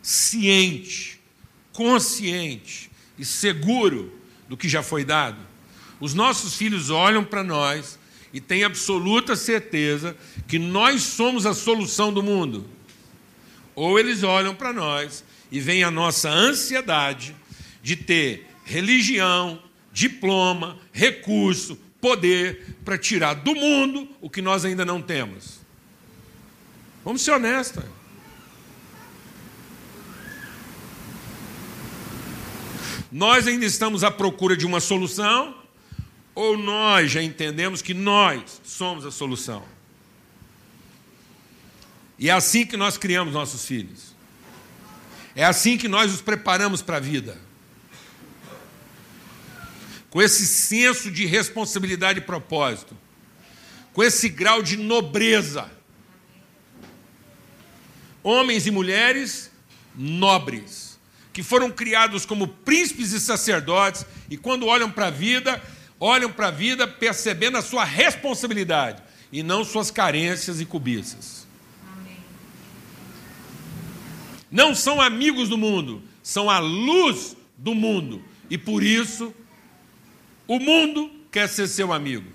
ciente, consciente e seguro do que já foi dado. Os nossos filhos olham para nós e têm absoluta certeza que nós somos a solução do mundo. Ou eles olham para nós e vem a nossa ansiedade de ter religião, diploma, recurso, poder para tirar do mundo o que nós ainda não temos. Vamos ser honestos. Nós ainda estamos à procura de uma solução, ou nós já entendemos que nós somos a solução? E é assim que nós criamos nossos filhos. É assim que nós os preparamos para a vida. Com esse senso de responsabilidade e propósito. Com esse grau de nobreza. Homens e mulheres nobres, que foram criados como príncipes e sacerdotes, e quando olham para a vida, olham para a vida percebendo a sua responsabilidade e não suas carências e cobiças. não são amigos do mundo, são a luz do mundo. E por isso, o mundo quer ser seu amigo.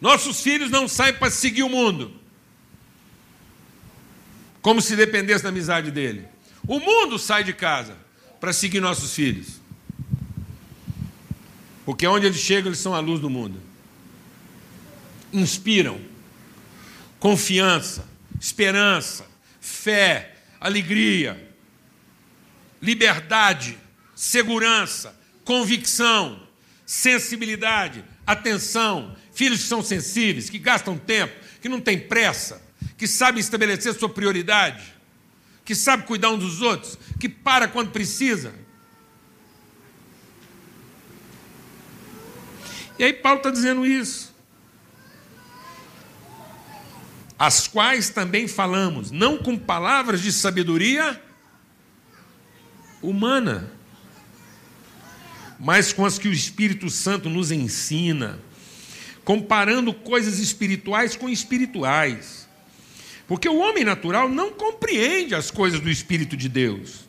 Nossos filhos não saem para seguir o mundo, como se dependesse da amizade dele. O mundo sai de casa para seguir nossos filhos. Porque onde eles chegam, eles são a luz do mundo. Inspiram confiança, esperança, fé, alegria, liberdade, segurança, convicção, sensibilidade, atenção, filhos que são sensíveis, que gastam tempo, que não têm pressa, que sabem estabelecer sua prioridade, que sabem cuidar uns dos outros, que para quando precisa. E aí Paulo está dizendo isso as quais também falamos, não com palavras de sabedoria humana, mas com as que o Espírito Santo nos ensina, comparando coisas espirituais com espirituais. Porque o homem natural não compreende as coisas do Espírito de Deus,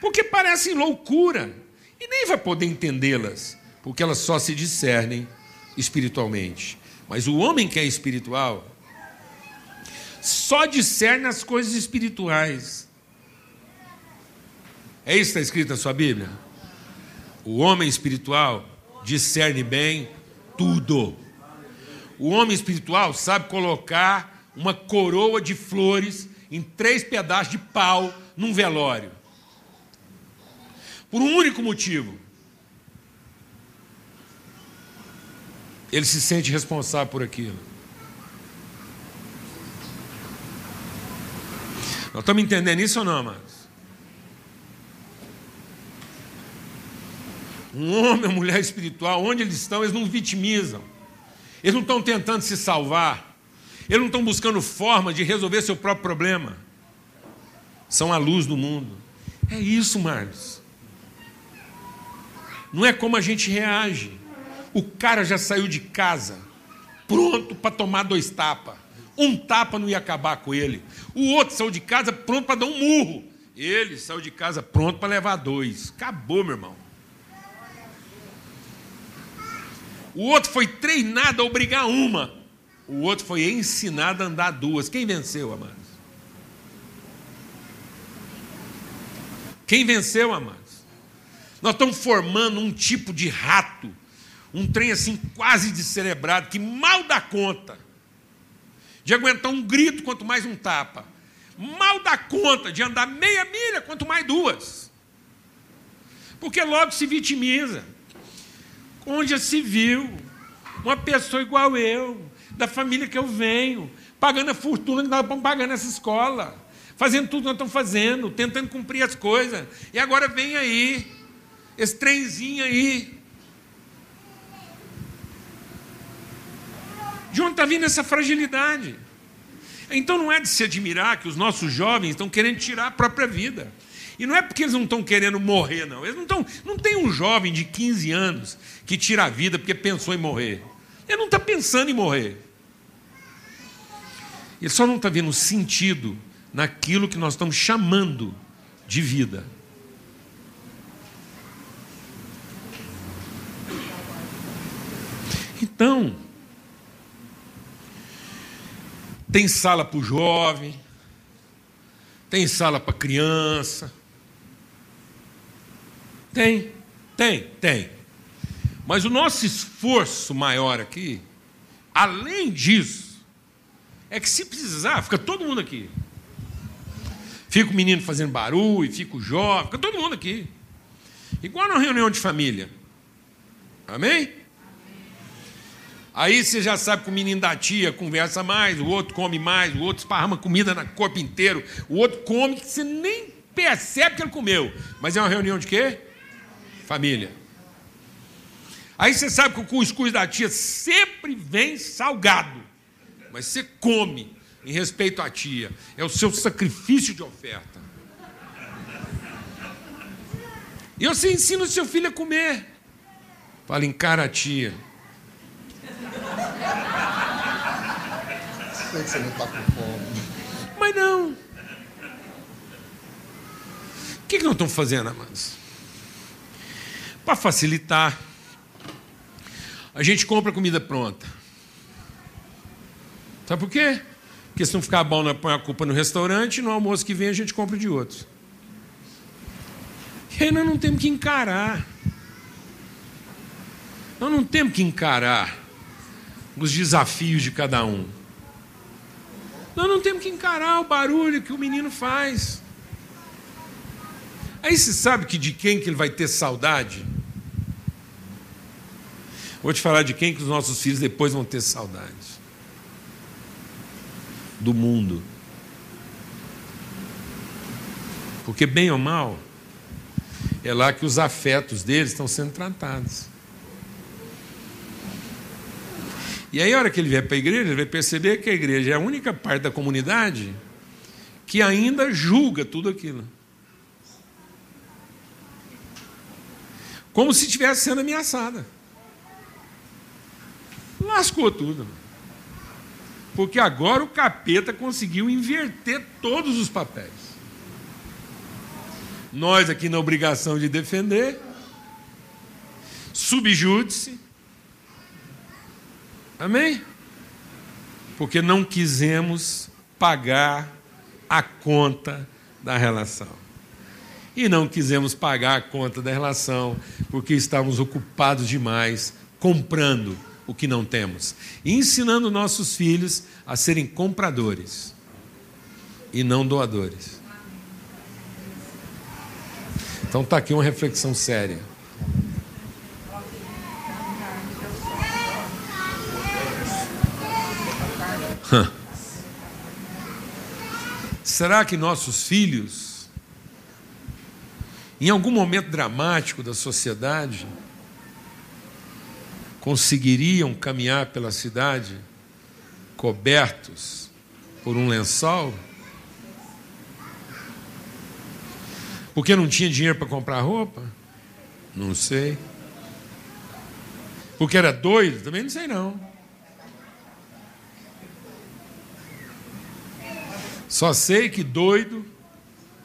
porque parecem loucura, e nem vai poder entendê-las, porque elas só se discernem espiritualmente. Mas o homem que é espiritual, só discerne as coisas espirituais. É isso que está escrito na sua Bíblia? O homem espiritual discerne bem tudo. O homem espiritual sabe colocar uma coroa de flores em três pedaços de pau num velório. Por um único motivo. ele se sente responsável por aquilo. Nós estamos entendendo isso ou não, amados? Um homem, uma mulher espiritual, onde eles estão, eles não vitimizam. Eles não estão tentando se salvar. Eles não estão buscando forma de resolver seu próprio problema. São a luz do mundo. É isso, Marcos. Não é como a gente reage. O cara já saiu de casa, pronto para tomar dois tapas. Um tapa não ia acabar com ele. O outro saiu de casa pronto para dar um murro. Ele saiu de casa pronto para levar dois. Acabou, meu irmão. O outro foi treinado a obrigar uma. O outro foi ensinado a andar duas. Quem venceu, amados? Quem venceu, amados? Nós estamos formando um tipo de rato, um trem assim quase descerebrado, que mal dá conta de aguentar um grito, quanto mais um tapa. Mal dá conta de andar meia milha, quanto mais duas. Porque logo se vitimiza. Onde se viu uma pessoa igual eu, da família que eu venho, pagando a fortuna que nós estamos pagando essa escola, fazendo tudo que nós estamos fazendo, tentando cumprir as coisas. E agora vem aí, esse trenzinho aí. De onde está vindo essa fragilidade? Então não é de se admirar que os nossos jovens estão querendo tirar a própria vida. E não é porque eles não estão querendo morrer, não. Eles não estão. Não tem um jovem de 15 anos que tira a vida porque pensou em morrer. Ele não está pensando em morrer. Ele só não está vendo sentido naquilo que nós estamos chamando de vida. Então, tem sala para o jovem, tem sala para criança, tem, tem, tem. Mas o nosso esforço maior aqui, além disso, é que se precisar, fica todo mundo aqui. Fica o menino fazendo barulho, fica o jovem, fica todo mundo aqui. Igual na reunião de família. Amém? Aí você já sabe que o menino da tia conversa mais, o outro come mais, o outro esparrama comida no corpo inteiro, o outro come que você nem percebe que ele comeu. Mas é uma reunião de quê? família. Aí você sabe que o cuscuz da tia sempre vem salgado, mas você come em respeito à tia. É o seu sacrifício de oferta. E você ensina o seu filho a comer. Fala, encara a tia.
Sei que você não está com fome.
Mas não. O que, que nós estamos fazendo, amados? Para facilitar, a gente compra comida pronta. Sabe por quê? Porque se não ficar bom, nós põe a culpa no restaurante, no almoço que vem a gente compra de outros. E aí nós não temos que encarar. Nós não temos que encarar os desafios de cada um. Nós não temos que encarar o barulho que o menino faz. Aí você sabe que de quem que ele vai ter saudade? Vou te falar de quem que os nossos filhos depois vão ter saudades. Do mundo. Porque bem ou mal, é lá que os afetos deles estão sendo tratados. E aí, a hora que ele vier para a igreja, ele vai perceber que a igreja é a única parte da comunidade que ainda julga tudo aquilo. como se estivesse sendo ameaçada. Lascou tudo. Porque agora o capeta conseguiu inverter todos os papéis. Nós aqui na obrigação de defender, subjúdice. Amém? Porque não quisemos pagar a conta da relação e não quisemos pagar a conta da relação porque estávamos ocupados demais comprando o que não temos e ensinando nossos filhos a serem compradores e não doadores. Então está aqui uma reflexão séria. Será que nossos filhos, em algum momento dramático da sociedade, conseguiriam caminhar pela cidade cobertos por um lençol? Porque não tinha dinheiro para comprar roupa? Não sei. Porque era doido? Também não sei não. Só sei que doido,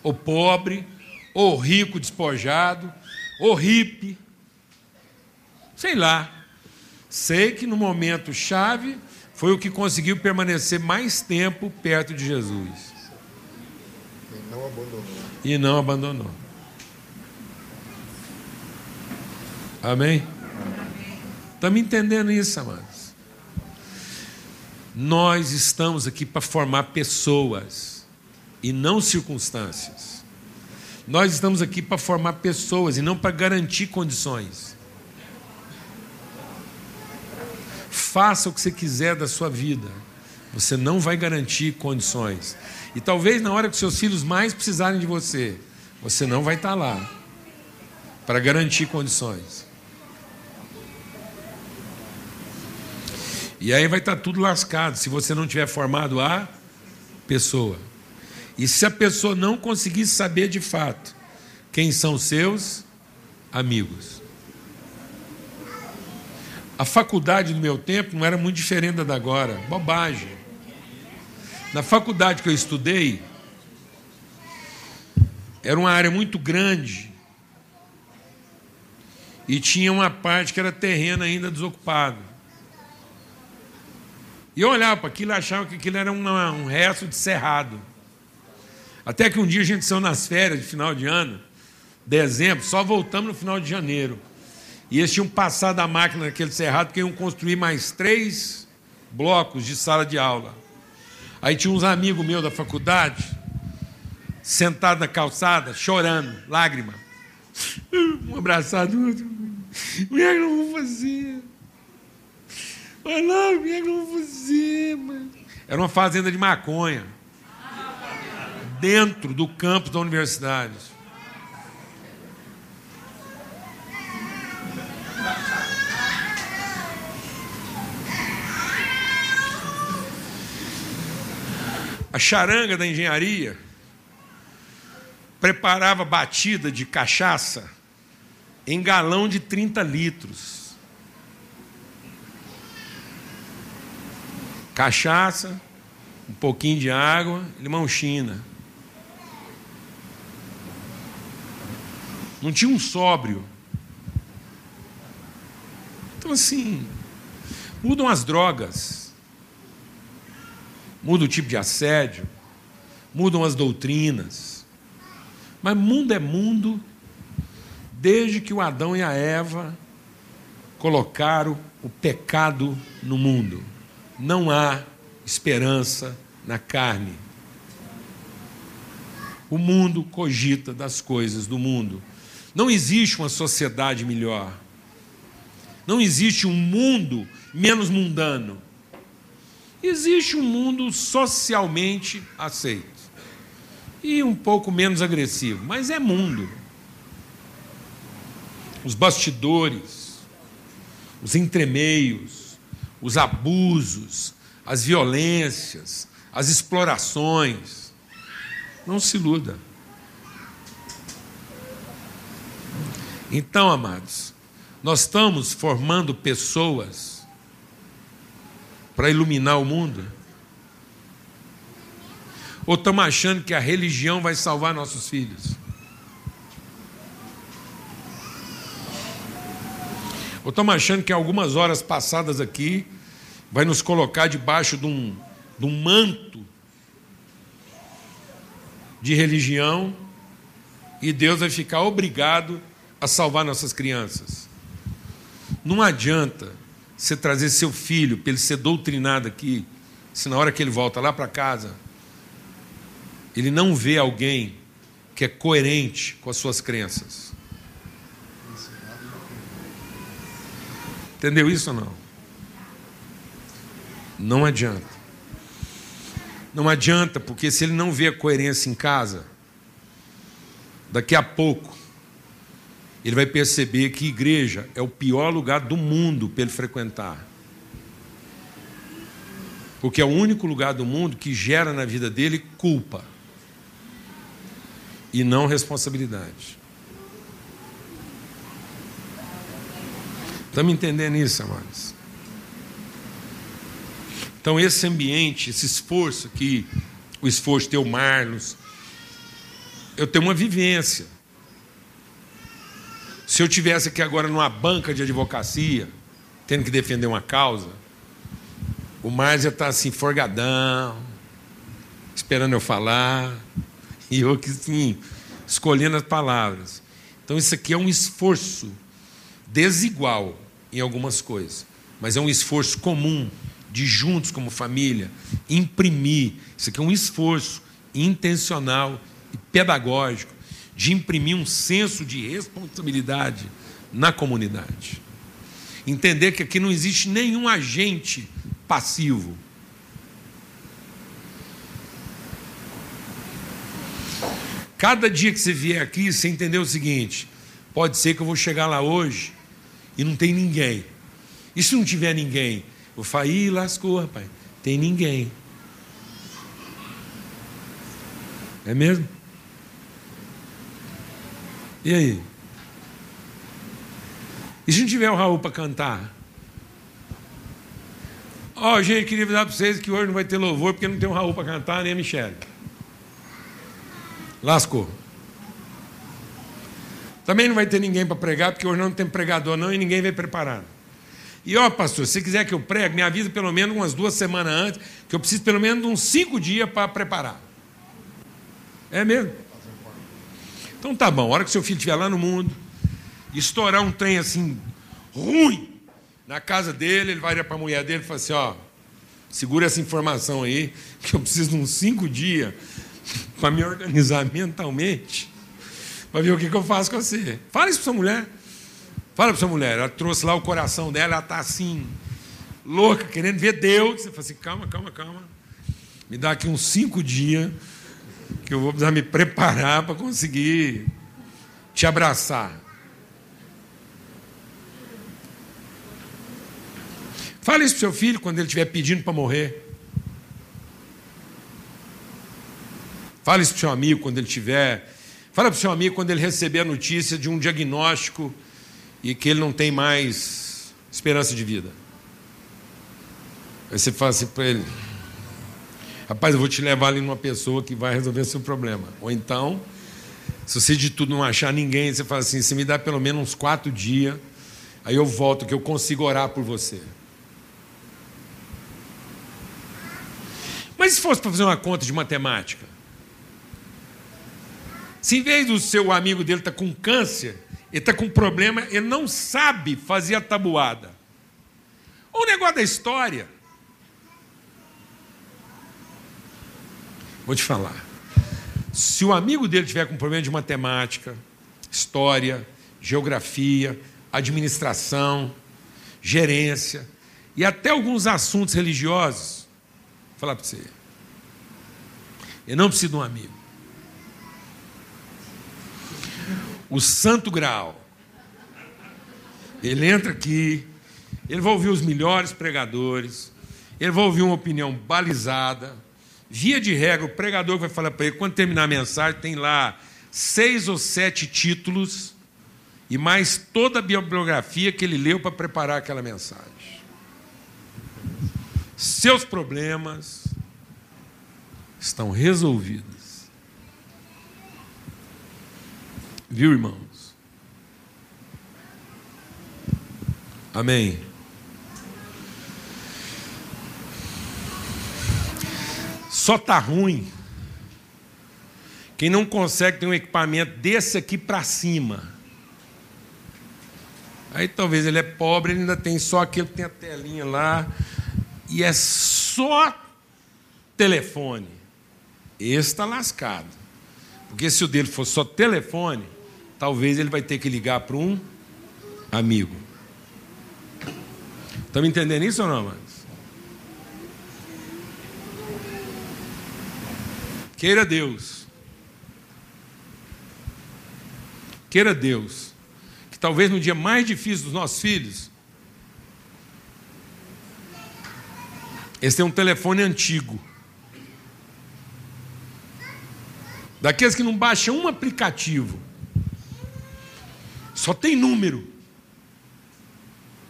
ou pobre, ou rico despojado, ou hippie, sei lá. Sei que no momento chave foi o que conseguiu permanecer mais tempo perto de Jesus.
E não abandonou.
E não abandonou. Amém? Estamos entendendo isso, amados. Nós estamos aqui para formar pessoas e não circunstâncias. Nós estamos aqui para formar pessoas e não para garantir condições. Faça o que você quiser da sua vida. Você não vai garantir condições. E talvez na hora que seus filhos mais precisarem de você, você não vai estar lá para garantir condições. E aí vai estar tudo lascado se você não tiver formado a pessoa. E se a pessoa não conseguir saber de fato quem são seus amigos. A faculdade do meu tempo não era muito diferente da agora. Bobagem. Na faculdade que eu estudei, era uma área muito grande. E tinha uma parte que era terreno ainda desocupado. E eu olhava para aquilo e achava que aquilo era um resto de cerrado. Até que um dia a gente saiu nas férias de final de ano, dezembro, só voltamos no final de janeiro. E eles tinham passado a máquina naquele cerrado porque iam construir mais três blocos de sala de aula. Aí tinha uns amigos meus da faculdade, sentados na calçada, chorando, lágrima. [LAUGHS] Um abraçado do outro. Como é que eu vou fazer? Eu vou fazer, mano? Era uma fazenda de maconha. Dentro do campus da universidade. A charanga da engenharia preparava batida de cachaça em galão de 30 litros. Cachaça, um pouquinho de água, limão china. Não tinha um sóbrio. Então, assim, mudam as drogas muda o tipo de assédio, mudam as doutrinas. Mas mundo é mundo desde que o Adão e a Eva colocaram o pecado no mundo. Não há esperança na carne. O mundo cogita das coisas do mundo. Não existe uma sociedade melhor. Não existe um mundo menos mundano. Existe um mundo socialmente aceito e um pouco menos agressivo, mas é mundo. Os bastidores, os entremeios, os abusos, as violências, as explorações. Não se iluda. Então, amados, nós estamos formando pessoas para iluminar o mundo? Ou estamos achando que a religião vai salvar nossos filhos? Ou estamos achando que algumas horas passadas aqui vai nos colocar debaixo de um, de um manto de religião e Deus vai ficar obrigado a salvar nossas crianças? Não adianta você trazer seu filho para ele ser doutrinado aqui, se na hora que ele volta lá para casa, ele não vê alguém que é coerente com as suas crenças. Entendeu isso ou não? Não adianta. Não adianta, porque se ele não vê a coerência em casa, daqui a pouco ele vai perceber que igreja é o pior lugar do mundo para ele frequentar. Porque é o único lugar do mundo que gera na vida dele culpa e não responsabilidade. Estamos entendendo isso, amados? Então, esse ambiente, esse esforço aqui, o esforço teu Marlos, eu tenho uma vivência. Se eu tivesse aqui agora numa banca de advocacia, tendo que defender uma causa, o Marlos já está assim, forgadão, esperando eu falar, [LAUGHS] e eu que sim, escolhendo as palavras. Então, isso aqui é um esforço desigual em algumas coisas, mas é um esforço comum de juntos como família imprimir. Isso aqui é um esforço intencional e pedagógico de imprimir um senso de responsabilidade na comunidade. Entender que aqui não existe nenhum agente passivo. Cada dia que você vier aqui, você entender o seguinte: pode ser que eu vou chegar lá hoje e não tem ninguém. E se não tiver ninguém? Eu falo, ih, lascou, rapaz. Tem ninguém. É mesmo? E aí? E se não tiver o Raul para cantar? Ó, oh, gente, queria avisar para vocês que hoje não vai ter louvor porque não tem o Raul para cantar, nem a Michelle. Lascou. Também não vai ter ninguém para pregar, porque hoje não tem pregador não e ninguém vem preparado. E ó, pastor, se quiser que eu pregue, me avisa pelo menos umas duas semanas antes, que eu preciso pelo menos uns cinco dias para preparar. É mesmo? Então tá bom, a hora que seu filho estiver lá no mundo, estourar um trem assim, ruim, na casa dele, ele vai para a mulher dele e falar assim, ó, segura essa informação aí, que eu preciso de uns cinco dias para me organizar [LAUGHS] mentalmente para ver o que, que eu faço com você. Fala isso para sua mulher. Fala para sua mulher. Ela trouxe lá o coração dela, ela está assim, louca, querendo ver Deus. Você fala assim: calma, calma, calma. Me dá aqui uns cinco dias que eu vou precisar me preparar para conseguir te abraçar. Fala isso para seu filho quando ele estiver pedindo para morrer. Fala isso para seu amigo quando ele estiver Fala para o seu amigo quando ele receber a notícia de um diagnóstico e que ele não tem mais esperança de vida. Aí você fala assim para ele: Rapaz, eu vou te levar ali numa pessoa que vai resolver seu problema. Ou então, se você de tudo não achar ninguém, você fala assim: Você me dá pelo menos uns quatro dias, aí eu volto, que eu consigo orar por você. Mas se fosse para fazer uma conta de matemática? Se em vez do seu amigo dele estar tá com câncer, ele está com problema, ele não sabe fazer a tabuada. Ou o negócio da história. Vou te falar. Se o amigo dele tiver com problema de matemática, história, geografia, administração, gerência e até alguns assuntos religiosos, vou falar para você. Ele não precisa de um amigo. O santo grau. Ele entra aqui, ele vai ouvir os melhores pregadores, ele vai ouvir uma opinião balizada. Via de regra, o pregador vai falar para ele, quando terminar a mensagem, tem lá seis ou sete títulos e mais toda a bibliografia que ele leu para preparar aquela mensagem. Seus problemas estão resolvidos. Viu, irmãos? Amém. Só tá ruim quem não consegue ter um equipamento desse aqui para cima. Aí talvez ele é pobre, ele ainda tem só aquele que tem a telinha lá e é só telefone. Esse está lascado. Porque se o dele for só telefone, talvez ele vai ter que ligar para um amigo. Estão entendendo isso ou não, amados? Queira Deus. Queira Deus. Que talvez no dia mais difícil dos nossos filhos, eles tenham um telefone antigo. Daqueles que não baixam um aplicativo. Só tem número.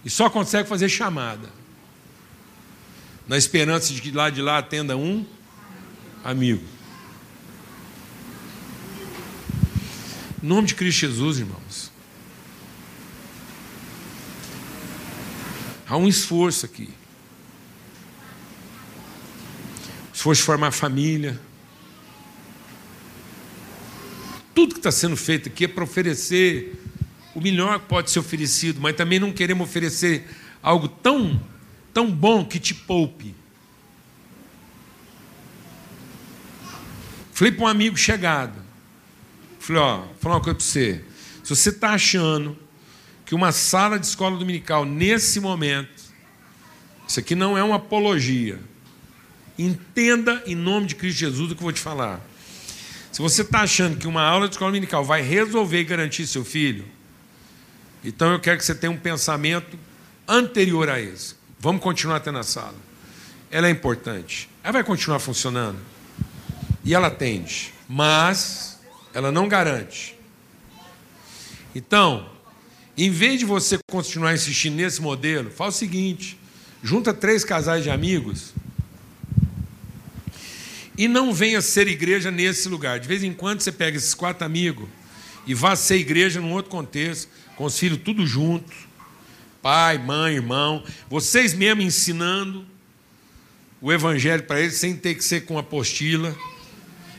E só consegue fazer chamada. Na esperança de que lá de lá atenda um amigo. Em nome de Cristo Jesus, irmãos. Há um esforço aqui. Esforço de formar família. Tudo que está sendo feito aqui é para oferecer o melhor que pode ser oferecido, mas também não queremos oferecer algo tão, tão bom que te poupe. Falei para um amigo chegado, falei, ó, vou falar uma coisa para você. Se você está achando que uma sala de escola dominical, nesse momento, isso aqui não é uma apologia, entenda em nome de Cristo Jesus o que eu vou te falar. Se você está achando que uma aula de escola dominical vai resolver e garantir seu filho, então eu quero que você tenha um pensamento anterior a esse. Vamos continuar tendo a sala. Ela é importante. Ela vai continuar funcionando. E ela atende. Mas ela não garante. Então, em vez de você continuar insistindo nesse modelo, faz o seguinte: junta três casais de amigos e não venha ser igreja nesse lugar. De vez em quando você pega esses quatro amigos e vá ser igreja num outro contexto filhos tudo junto, pai, mãe, irmão, vocês mesmo ensinando o evangelho para eles sem ter que ser com apostila.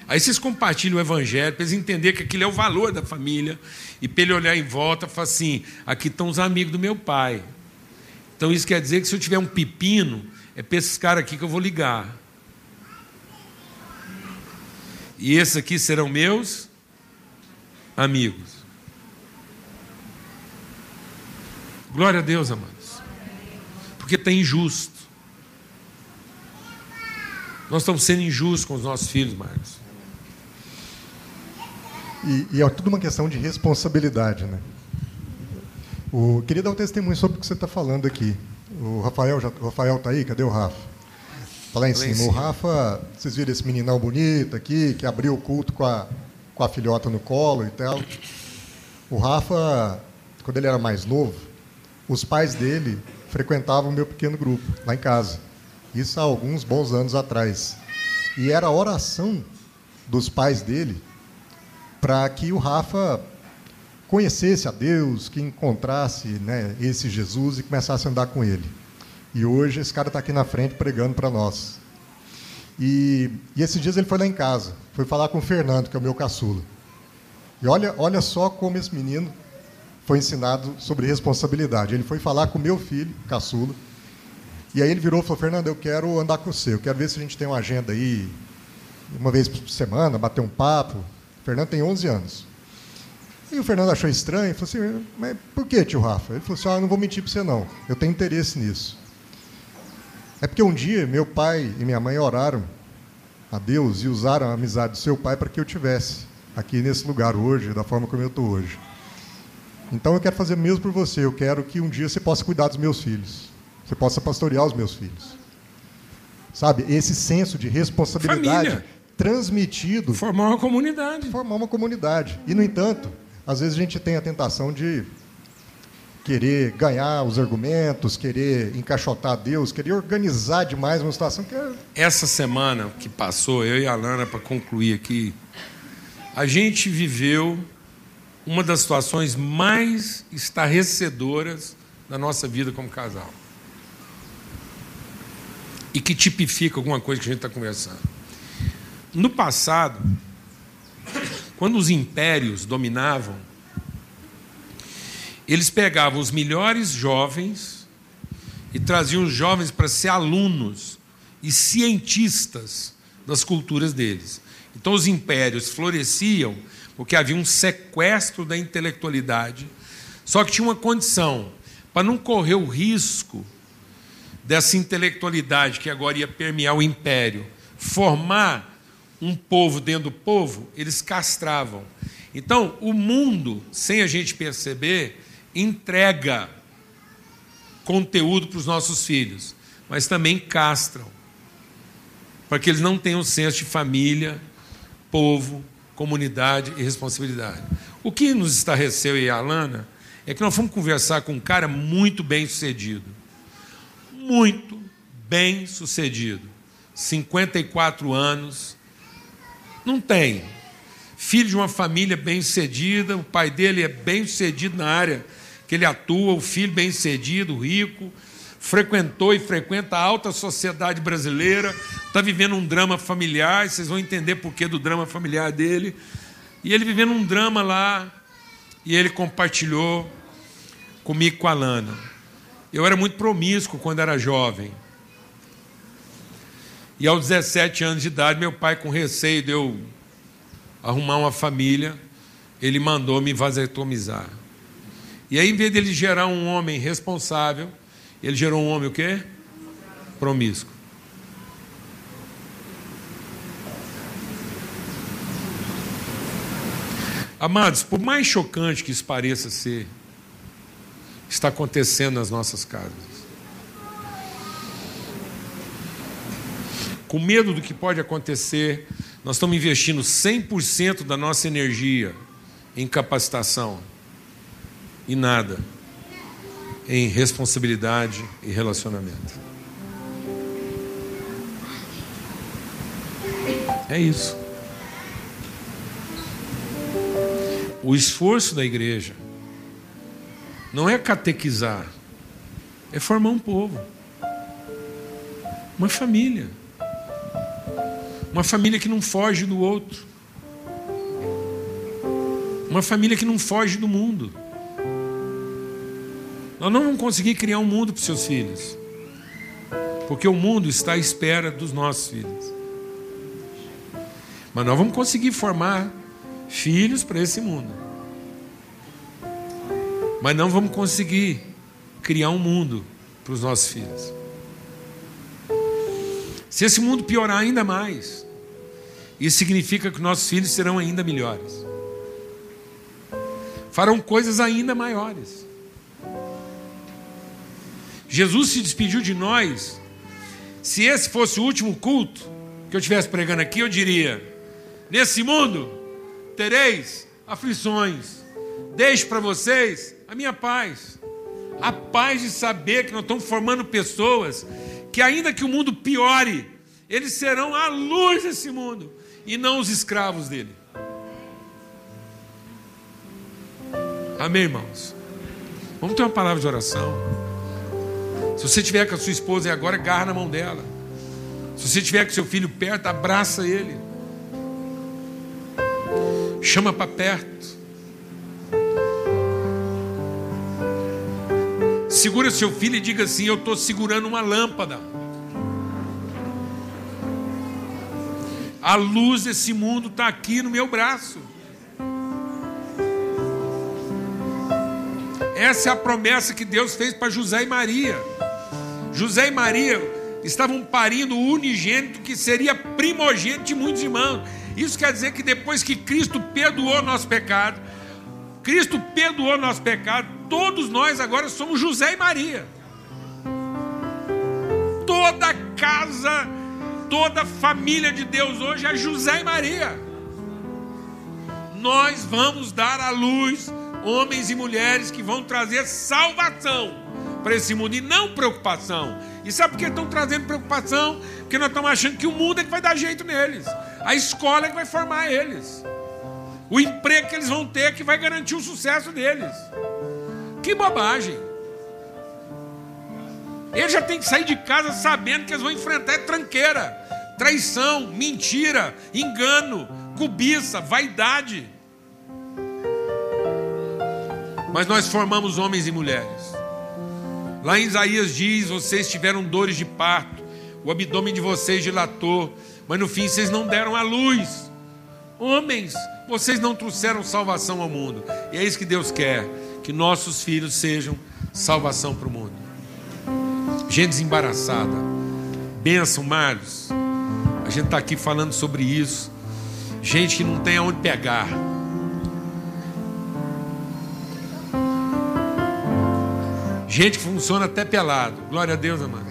Aí vocês compartilham o evangelho para eles entenderem que aquilo é o valor da família e para ele olhar em volta e falar assim: aqui estão os amigos do meu pai. Então isso quer dizer que se eu tiver um pepino, é para esses caras aqui que eu vou ligar. E esses aqui serão meus amigos. Glória a Deus, amados. Porque está injusto. Nós estamos sendo injustos com os nossos filhos, Marcos.
E, e, é tudo uma questão de responsabilidade, né? O, queria dar um testemunho sobre o que você está falando aqui. O Rafael já, o Rafael está aí? Cadê o Rafa? Está lá em cima. O Rafa, vocês viram esse meninão bonito aqui, que abriu o culto com a, com a filhota no colo e tal. O Rafa, quando ele era mais novo, os pais dele frequentavam o meu pequeno grupo, lá em casa. Isso há alguns bons anos atrás. E era a oração dos pais dele para que o Rafa conhecesse a Deus, que encontrasse né, esse Jesus e começasse a andar com ele. E hoje esse cara está aqui na frente pregando para nós. E, e esses dias ele foi lá em casa, foi falar com o Fernando, que é o meu caçula. E olha, olha só como esse menino foi ensinado sobre responsabilidade. Ele foi falar com meu filho, caçula, e aí ele virou e falou: Fernando, eu quero andar com você, eu quero ver se a gente tem uma agenda aí, uma vez por semana, bater um papo. O Fernando tem 11 anos. E o Fernando achou estranho, falou assim: Mas por que, tio Rafa? Ele falou assim: Ah, não vou mentir para você, não, eu tenho interesse nisso. É porque um dia meu pai e minha mãe oraram a Deus e usaram a amizade do seu pai para que eu tivesse aqui nesse lugar hoje, da forma como eu estou hoje. Então eu quero fazer o mesmo por você. Eu quero que um dia você possa cuidar dos meus filhos. Você possa pastorear os meus filhos. Sabe? Esse senso de responsabilidade
Família.
transmitido.
Formar uma comunidade.
Formar uma comunidade. E, no entanto, às vezes a gente tem a tentação de querer ganhar os argumentos, querer encaixotar Deus, querer organizar demais uma situação que é...
Essa semana que passou, eu e a Lana, para concluir aqui, a gente viveu uma das situações mais estarrecedoras da nossa vida como casal. E que tipifica alguma coisa que a gente está conversando. No passado, quando os impérios dominavam, eles pegavam os melhores jovens e traziam os jovens para ser alunos e cientistas das culturas deles. Então os impérios floresciam porque havia um sequestro da intelectualidade. Só que tinha uma condição: para não correr o risco dessa intelectualidade que agora ia permear o império, formar um povo dentro do povo, eles castravam. Então, o mundo, sem a gente perceber, entrega conteúdo para os nossos filhos, mas também castram, para que eles não tenham senso de família, povo, comunidade e responsabilidade. O que nos estarreceu e a Alana é que nós fomos conversar com um cara muito bem sucedido. Muito bem sucedido. 54 anos. Não tem. Filho de uma família bem sucedida, o pai dele é bem sucedido na área que ele atua, o filho bem sucedido, rico, frequentou e frequenta a alta sociedade brasileira, está vivendo um drama familiar, vocês vão entender por que do drama familiar dele. E ele vivendo um drama lá, e ele compartilhou comigo com a Lana. Eu era muito promíscuo quando era jovem. E aos 17 anos de idade, meu pai, com receio de eu arrumar uma família, ele mandou me vasectomizar. E aí, em vez dele gerar um homem responsável, ele gerou um homem o quê? Promíscuo. Amados, por mais chocante que isso pareça ser, está acontecendo nas nossas casas. Com medo do que pode acontecer, nós estamos investindo 100% da nossa energia em capacitação e nada em responsabilidade e relacionamento. É isso. O esforço da igreja não é catequizar, é formar um povo, uma família. Uma família que não foge do outro. Uma família que não foge do mundo. Nós não vamos conseguir criar um mundo para os seus filhos. Porque o mundo está à espera dos nossos filhos. Mas nós vamos conseguir formar filhos para esse mundo. Mas não vamos conseguir criar um mundo para os nossos filhos. Se esse mundo piorar ainda mais, isso significa que nossos filhos serão ainda melhores. Farão coisas ainda maiores. Jesus se despediu de nós. Se esse fosse o último culto que eu estivesse pregando aqui, eu diria: nesse mundo tereis aflições, deixo para vocês a minha paz. A paz de saber que nós estamos formando pessoas que, ainda que o mundo piore, eles serão a luz desse mundo e não os escravos dele. Amém, irmãos? Vamos ter uma palavra de oração. Se você tiver com a sua esposa e agora, agarra na mão dela. Se você tiver com seu filho perto, abraça ele. Chama para perto. Segura seu filho e diga assim: Eu estou segurando uma lâmpada. A luz desse mundo está aqui no meu braço. Essa é a promessa que Deus fez para José e Maria. José e Maria estavam parindo o unigênito que seria primogênito de muitos irmãos. Isso quer dizer que depois que Cristo perdoou nosso pecado, Cristo perdoou nosso pecado, todos nós agora somos José e Maria. Toda casa, toda família de Deus hoje é José e Maria. Nós vamos dar à luz homens e mulheres que vão trazer salvação para esse mundo e não preocupação. E sabe por que estão trazendo preocupação? Porque nós estamos achando que o mundo é que vai dar jeito neles, a escola é que vai formar eles, o emprego que eles vão ter é que vai garantir o sucesso deles. Que bobagem! Eles já têm que sair de casa sabendo que eles vão enfrentar tranqueira, traição, mentira, engano, cobiça, vaidade. Mas nós formamos homens e mulheres Lá em Isaías diz: vocês tiveram dores de parto, o abdômen de vocês dilatou, mas no fim vocês não deram a luz. Homens, vocês não trouxeram salvação ao mundo. E é isso que Deus quer: que nossos filhos sejam salvação para o mundo. Gente desembaraçada, benção, Marlos. A gente está aqui falando sobre isso. Gente que não tem aonde pegar. Gente que funciona até pelado. Glória a Deus, amado.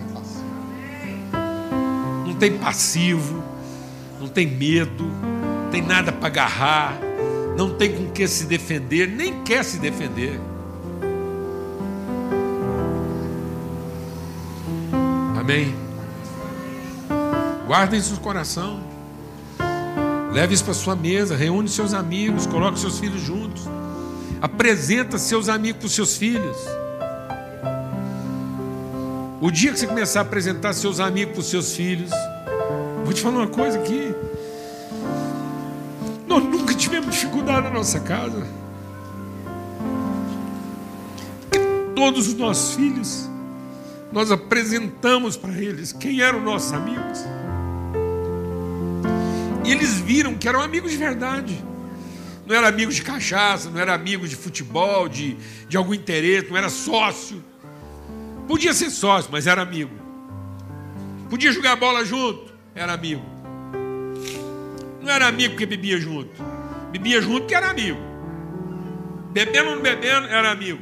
Não tem passivo, não tem medo, não tem nada para agarrar, não tem com que se defender, nem quer se defender. Amém? Guarda isso no coração. Leve isso para sua mesa, reúne seus amigos, coloque seus filhos juntos. Apresenta seus amigos para os seus filhos. O dia que você começar a apresentar seus amigos para os seus filhos, vou te falar uma coisa aqui. Nós nunca tivemos dificuldade na nossa casa. Porque todos os nossos filhos, nós apresentamos para eles quem eram nossos amigos. E eles viram que eram amigos de verdade. Não eram amigos de cachaça, não eram amigos de futebol, de, de algum interesse, não era sócio. Podia ser sócio, mas era amigo. Podia jogar bola junto, era amigo. Não era amigo porque bebia junto. Bebia junto porque era amigo. Bebendo ou não bebendo, era amigo.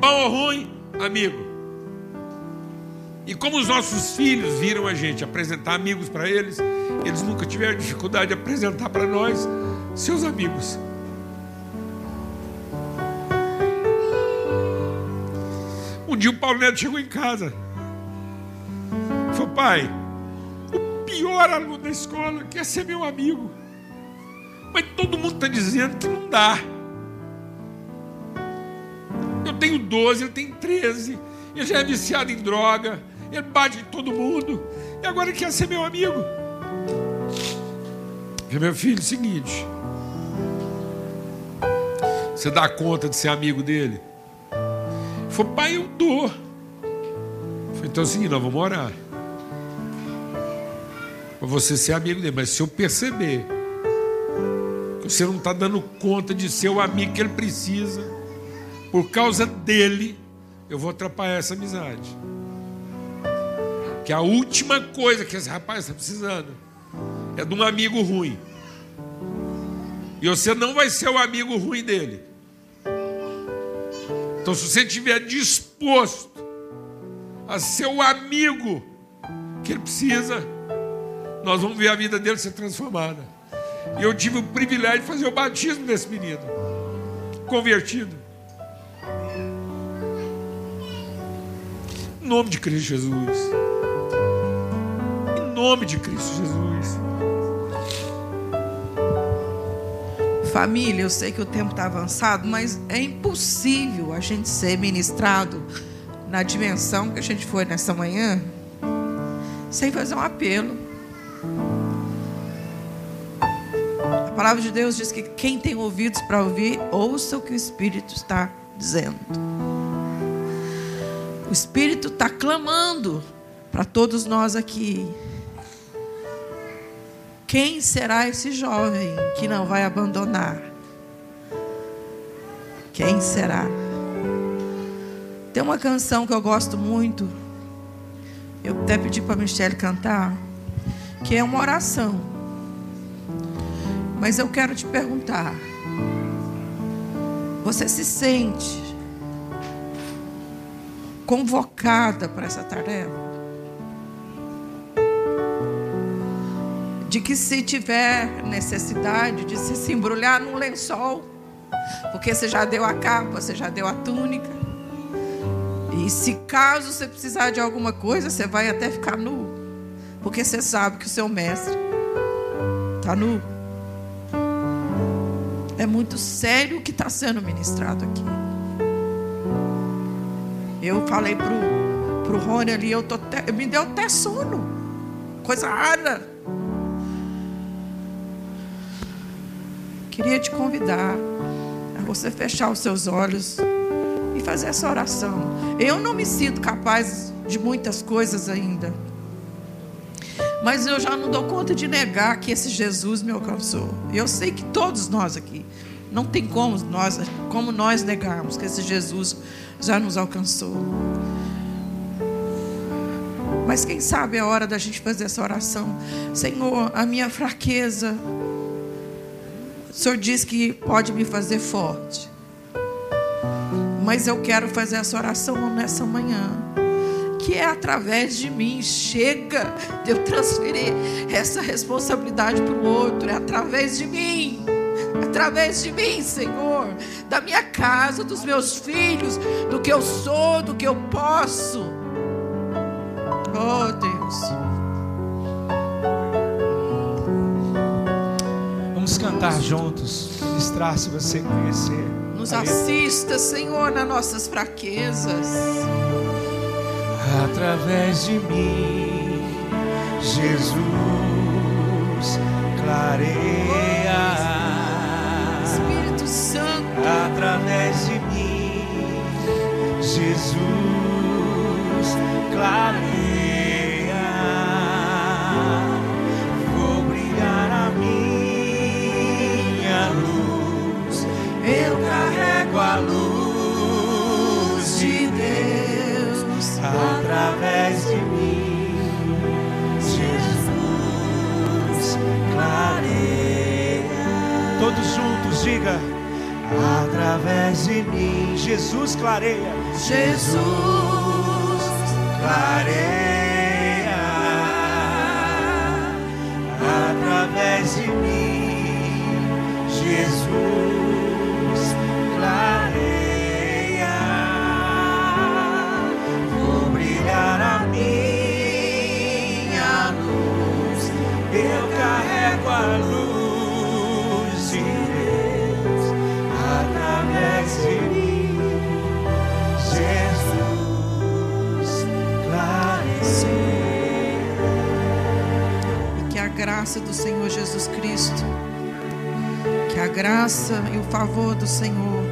Bom ou ruim, amigo. E como os nossos filhos viram a gente apresentar amigos para eles, eles nunca tiveram dificuldade de apresentar para nós seus amigos. Um dia o Paulo Neto chegou em casa. Falou, pai, o pior aluno da escola quer ser meu amigo. Mas todo mundo está dizendo que não dá. Eu tenho 12, ele tem 13. Ele já é viciado em droga. Ele bate em todo mundo. E agora ele quer ser meu amigo. Meu filho, é o seguinte. Você dá conta de ser amigo dele? Falei, pai, eu dou. Falei, então seguinte, nós vamos orar. Para você ser amigo dele. Mas se eu perceber que você não está dando conta de ser o amigo que ele precisa, por causa dele, eu vou atrapalhar essa amizade. Que a última coisa que esse rapaz está precisando é de um amigo ruim. E você não vai ser o amigo ruim dele. Então, se você estiver disposto a ser o amigo que ele precisa, nós vamos ver a vida dele ser transformada. E eu tive o privilégio de fazer o batismo desse menino, convertido. Em nome de Cristo Jesus. Em nome de Cristo Jesus.
Família, eu sei que o tempo está avançado, mas é impossível a gente ser ministrado na dimensão que a gente foi nessa manhã sem fazer um apelo. A palavra de Deus diz que quem tem ouvidos para ouvir, ouça o que o Espírito está dizendo. O Espírito está clamando para todos nós aqui. Quem será esse jovem que não vai abandonar? Quem será? Tem uma canção que eu gosto muito. Eu até pedi para a Michelle cantar, que é uma oração. Mas eu quero te perguntar: você se sente convocada para essa tarefa? De que se tiver necessidade de se, embrulhar num lençol, porque você já deu a capa, você já deu a túnica. E se caso você precisar de alguma coisa, você vai até ficar nu, porque você sabe que o seu mestre está nu. É muito sério o que está sendo ministrado aqui. Eu falei pro, pro Rony ali, eu tô me deu até sono. Coisa rara. Queria te convidar a você fechar os seus olhos e fazer essa oração. Eu não me sinto capaz de muitas coisas ainda. Mas eu já não dou conta de negar que esse Jesus me alcançou. Eu sei que todos nós aqui, não tem como nós, como nós negarmos que esse Jesus já nos alcançou. Mas quem sabe é a hora da gente fazer essa oração. Senhor, a minha fraqueza. O Senhor diz que pode me fazer forte. Mas eu quero fazer essa oração nessa manhã. Que é através de mim. Chega de eu transferir essa responsabilidade para o outro. É através de mim através de mim, Senhor, da minha casa, dos meus filhos, do que eu sou, do que eu posso. Oh, Deus.
Cantar juntos, ministrar se você conhecer.
Nos assista, Senhor, nas nossas fraquezas.
Através de mim, Jesus clareia através de mim, Jesus clareia. Juntos, diga através de mim. Jesus clareia.
Jesus
clareia através de mim. Jesus
graça do Senhor Jesus Cristo, que a graça e o favor do Senhor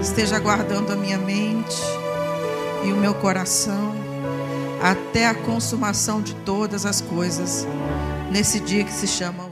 esteja guardando a minha mente e o meu coração até a consumação de todas as coisas nesse dia que se chama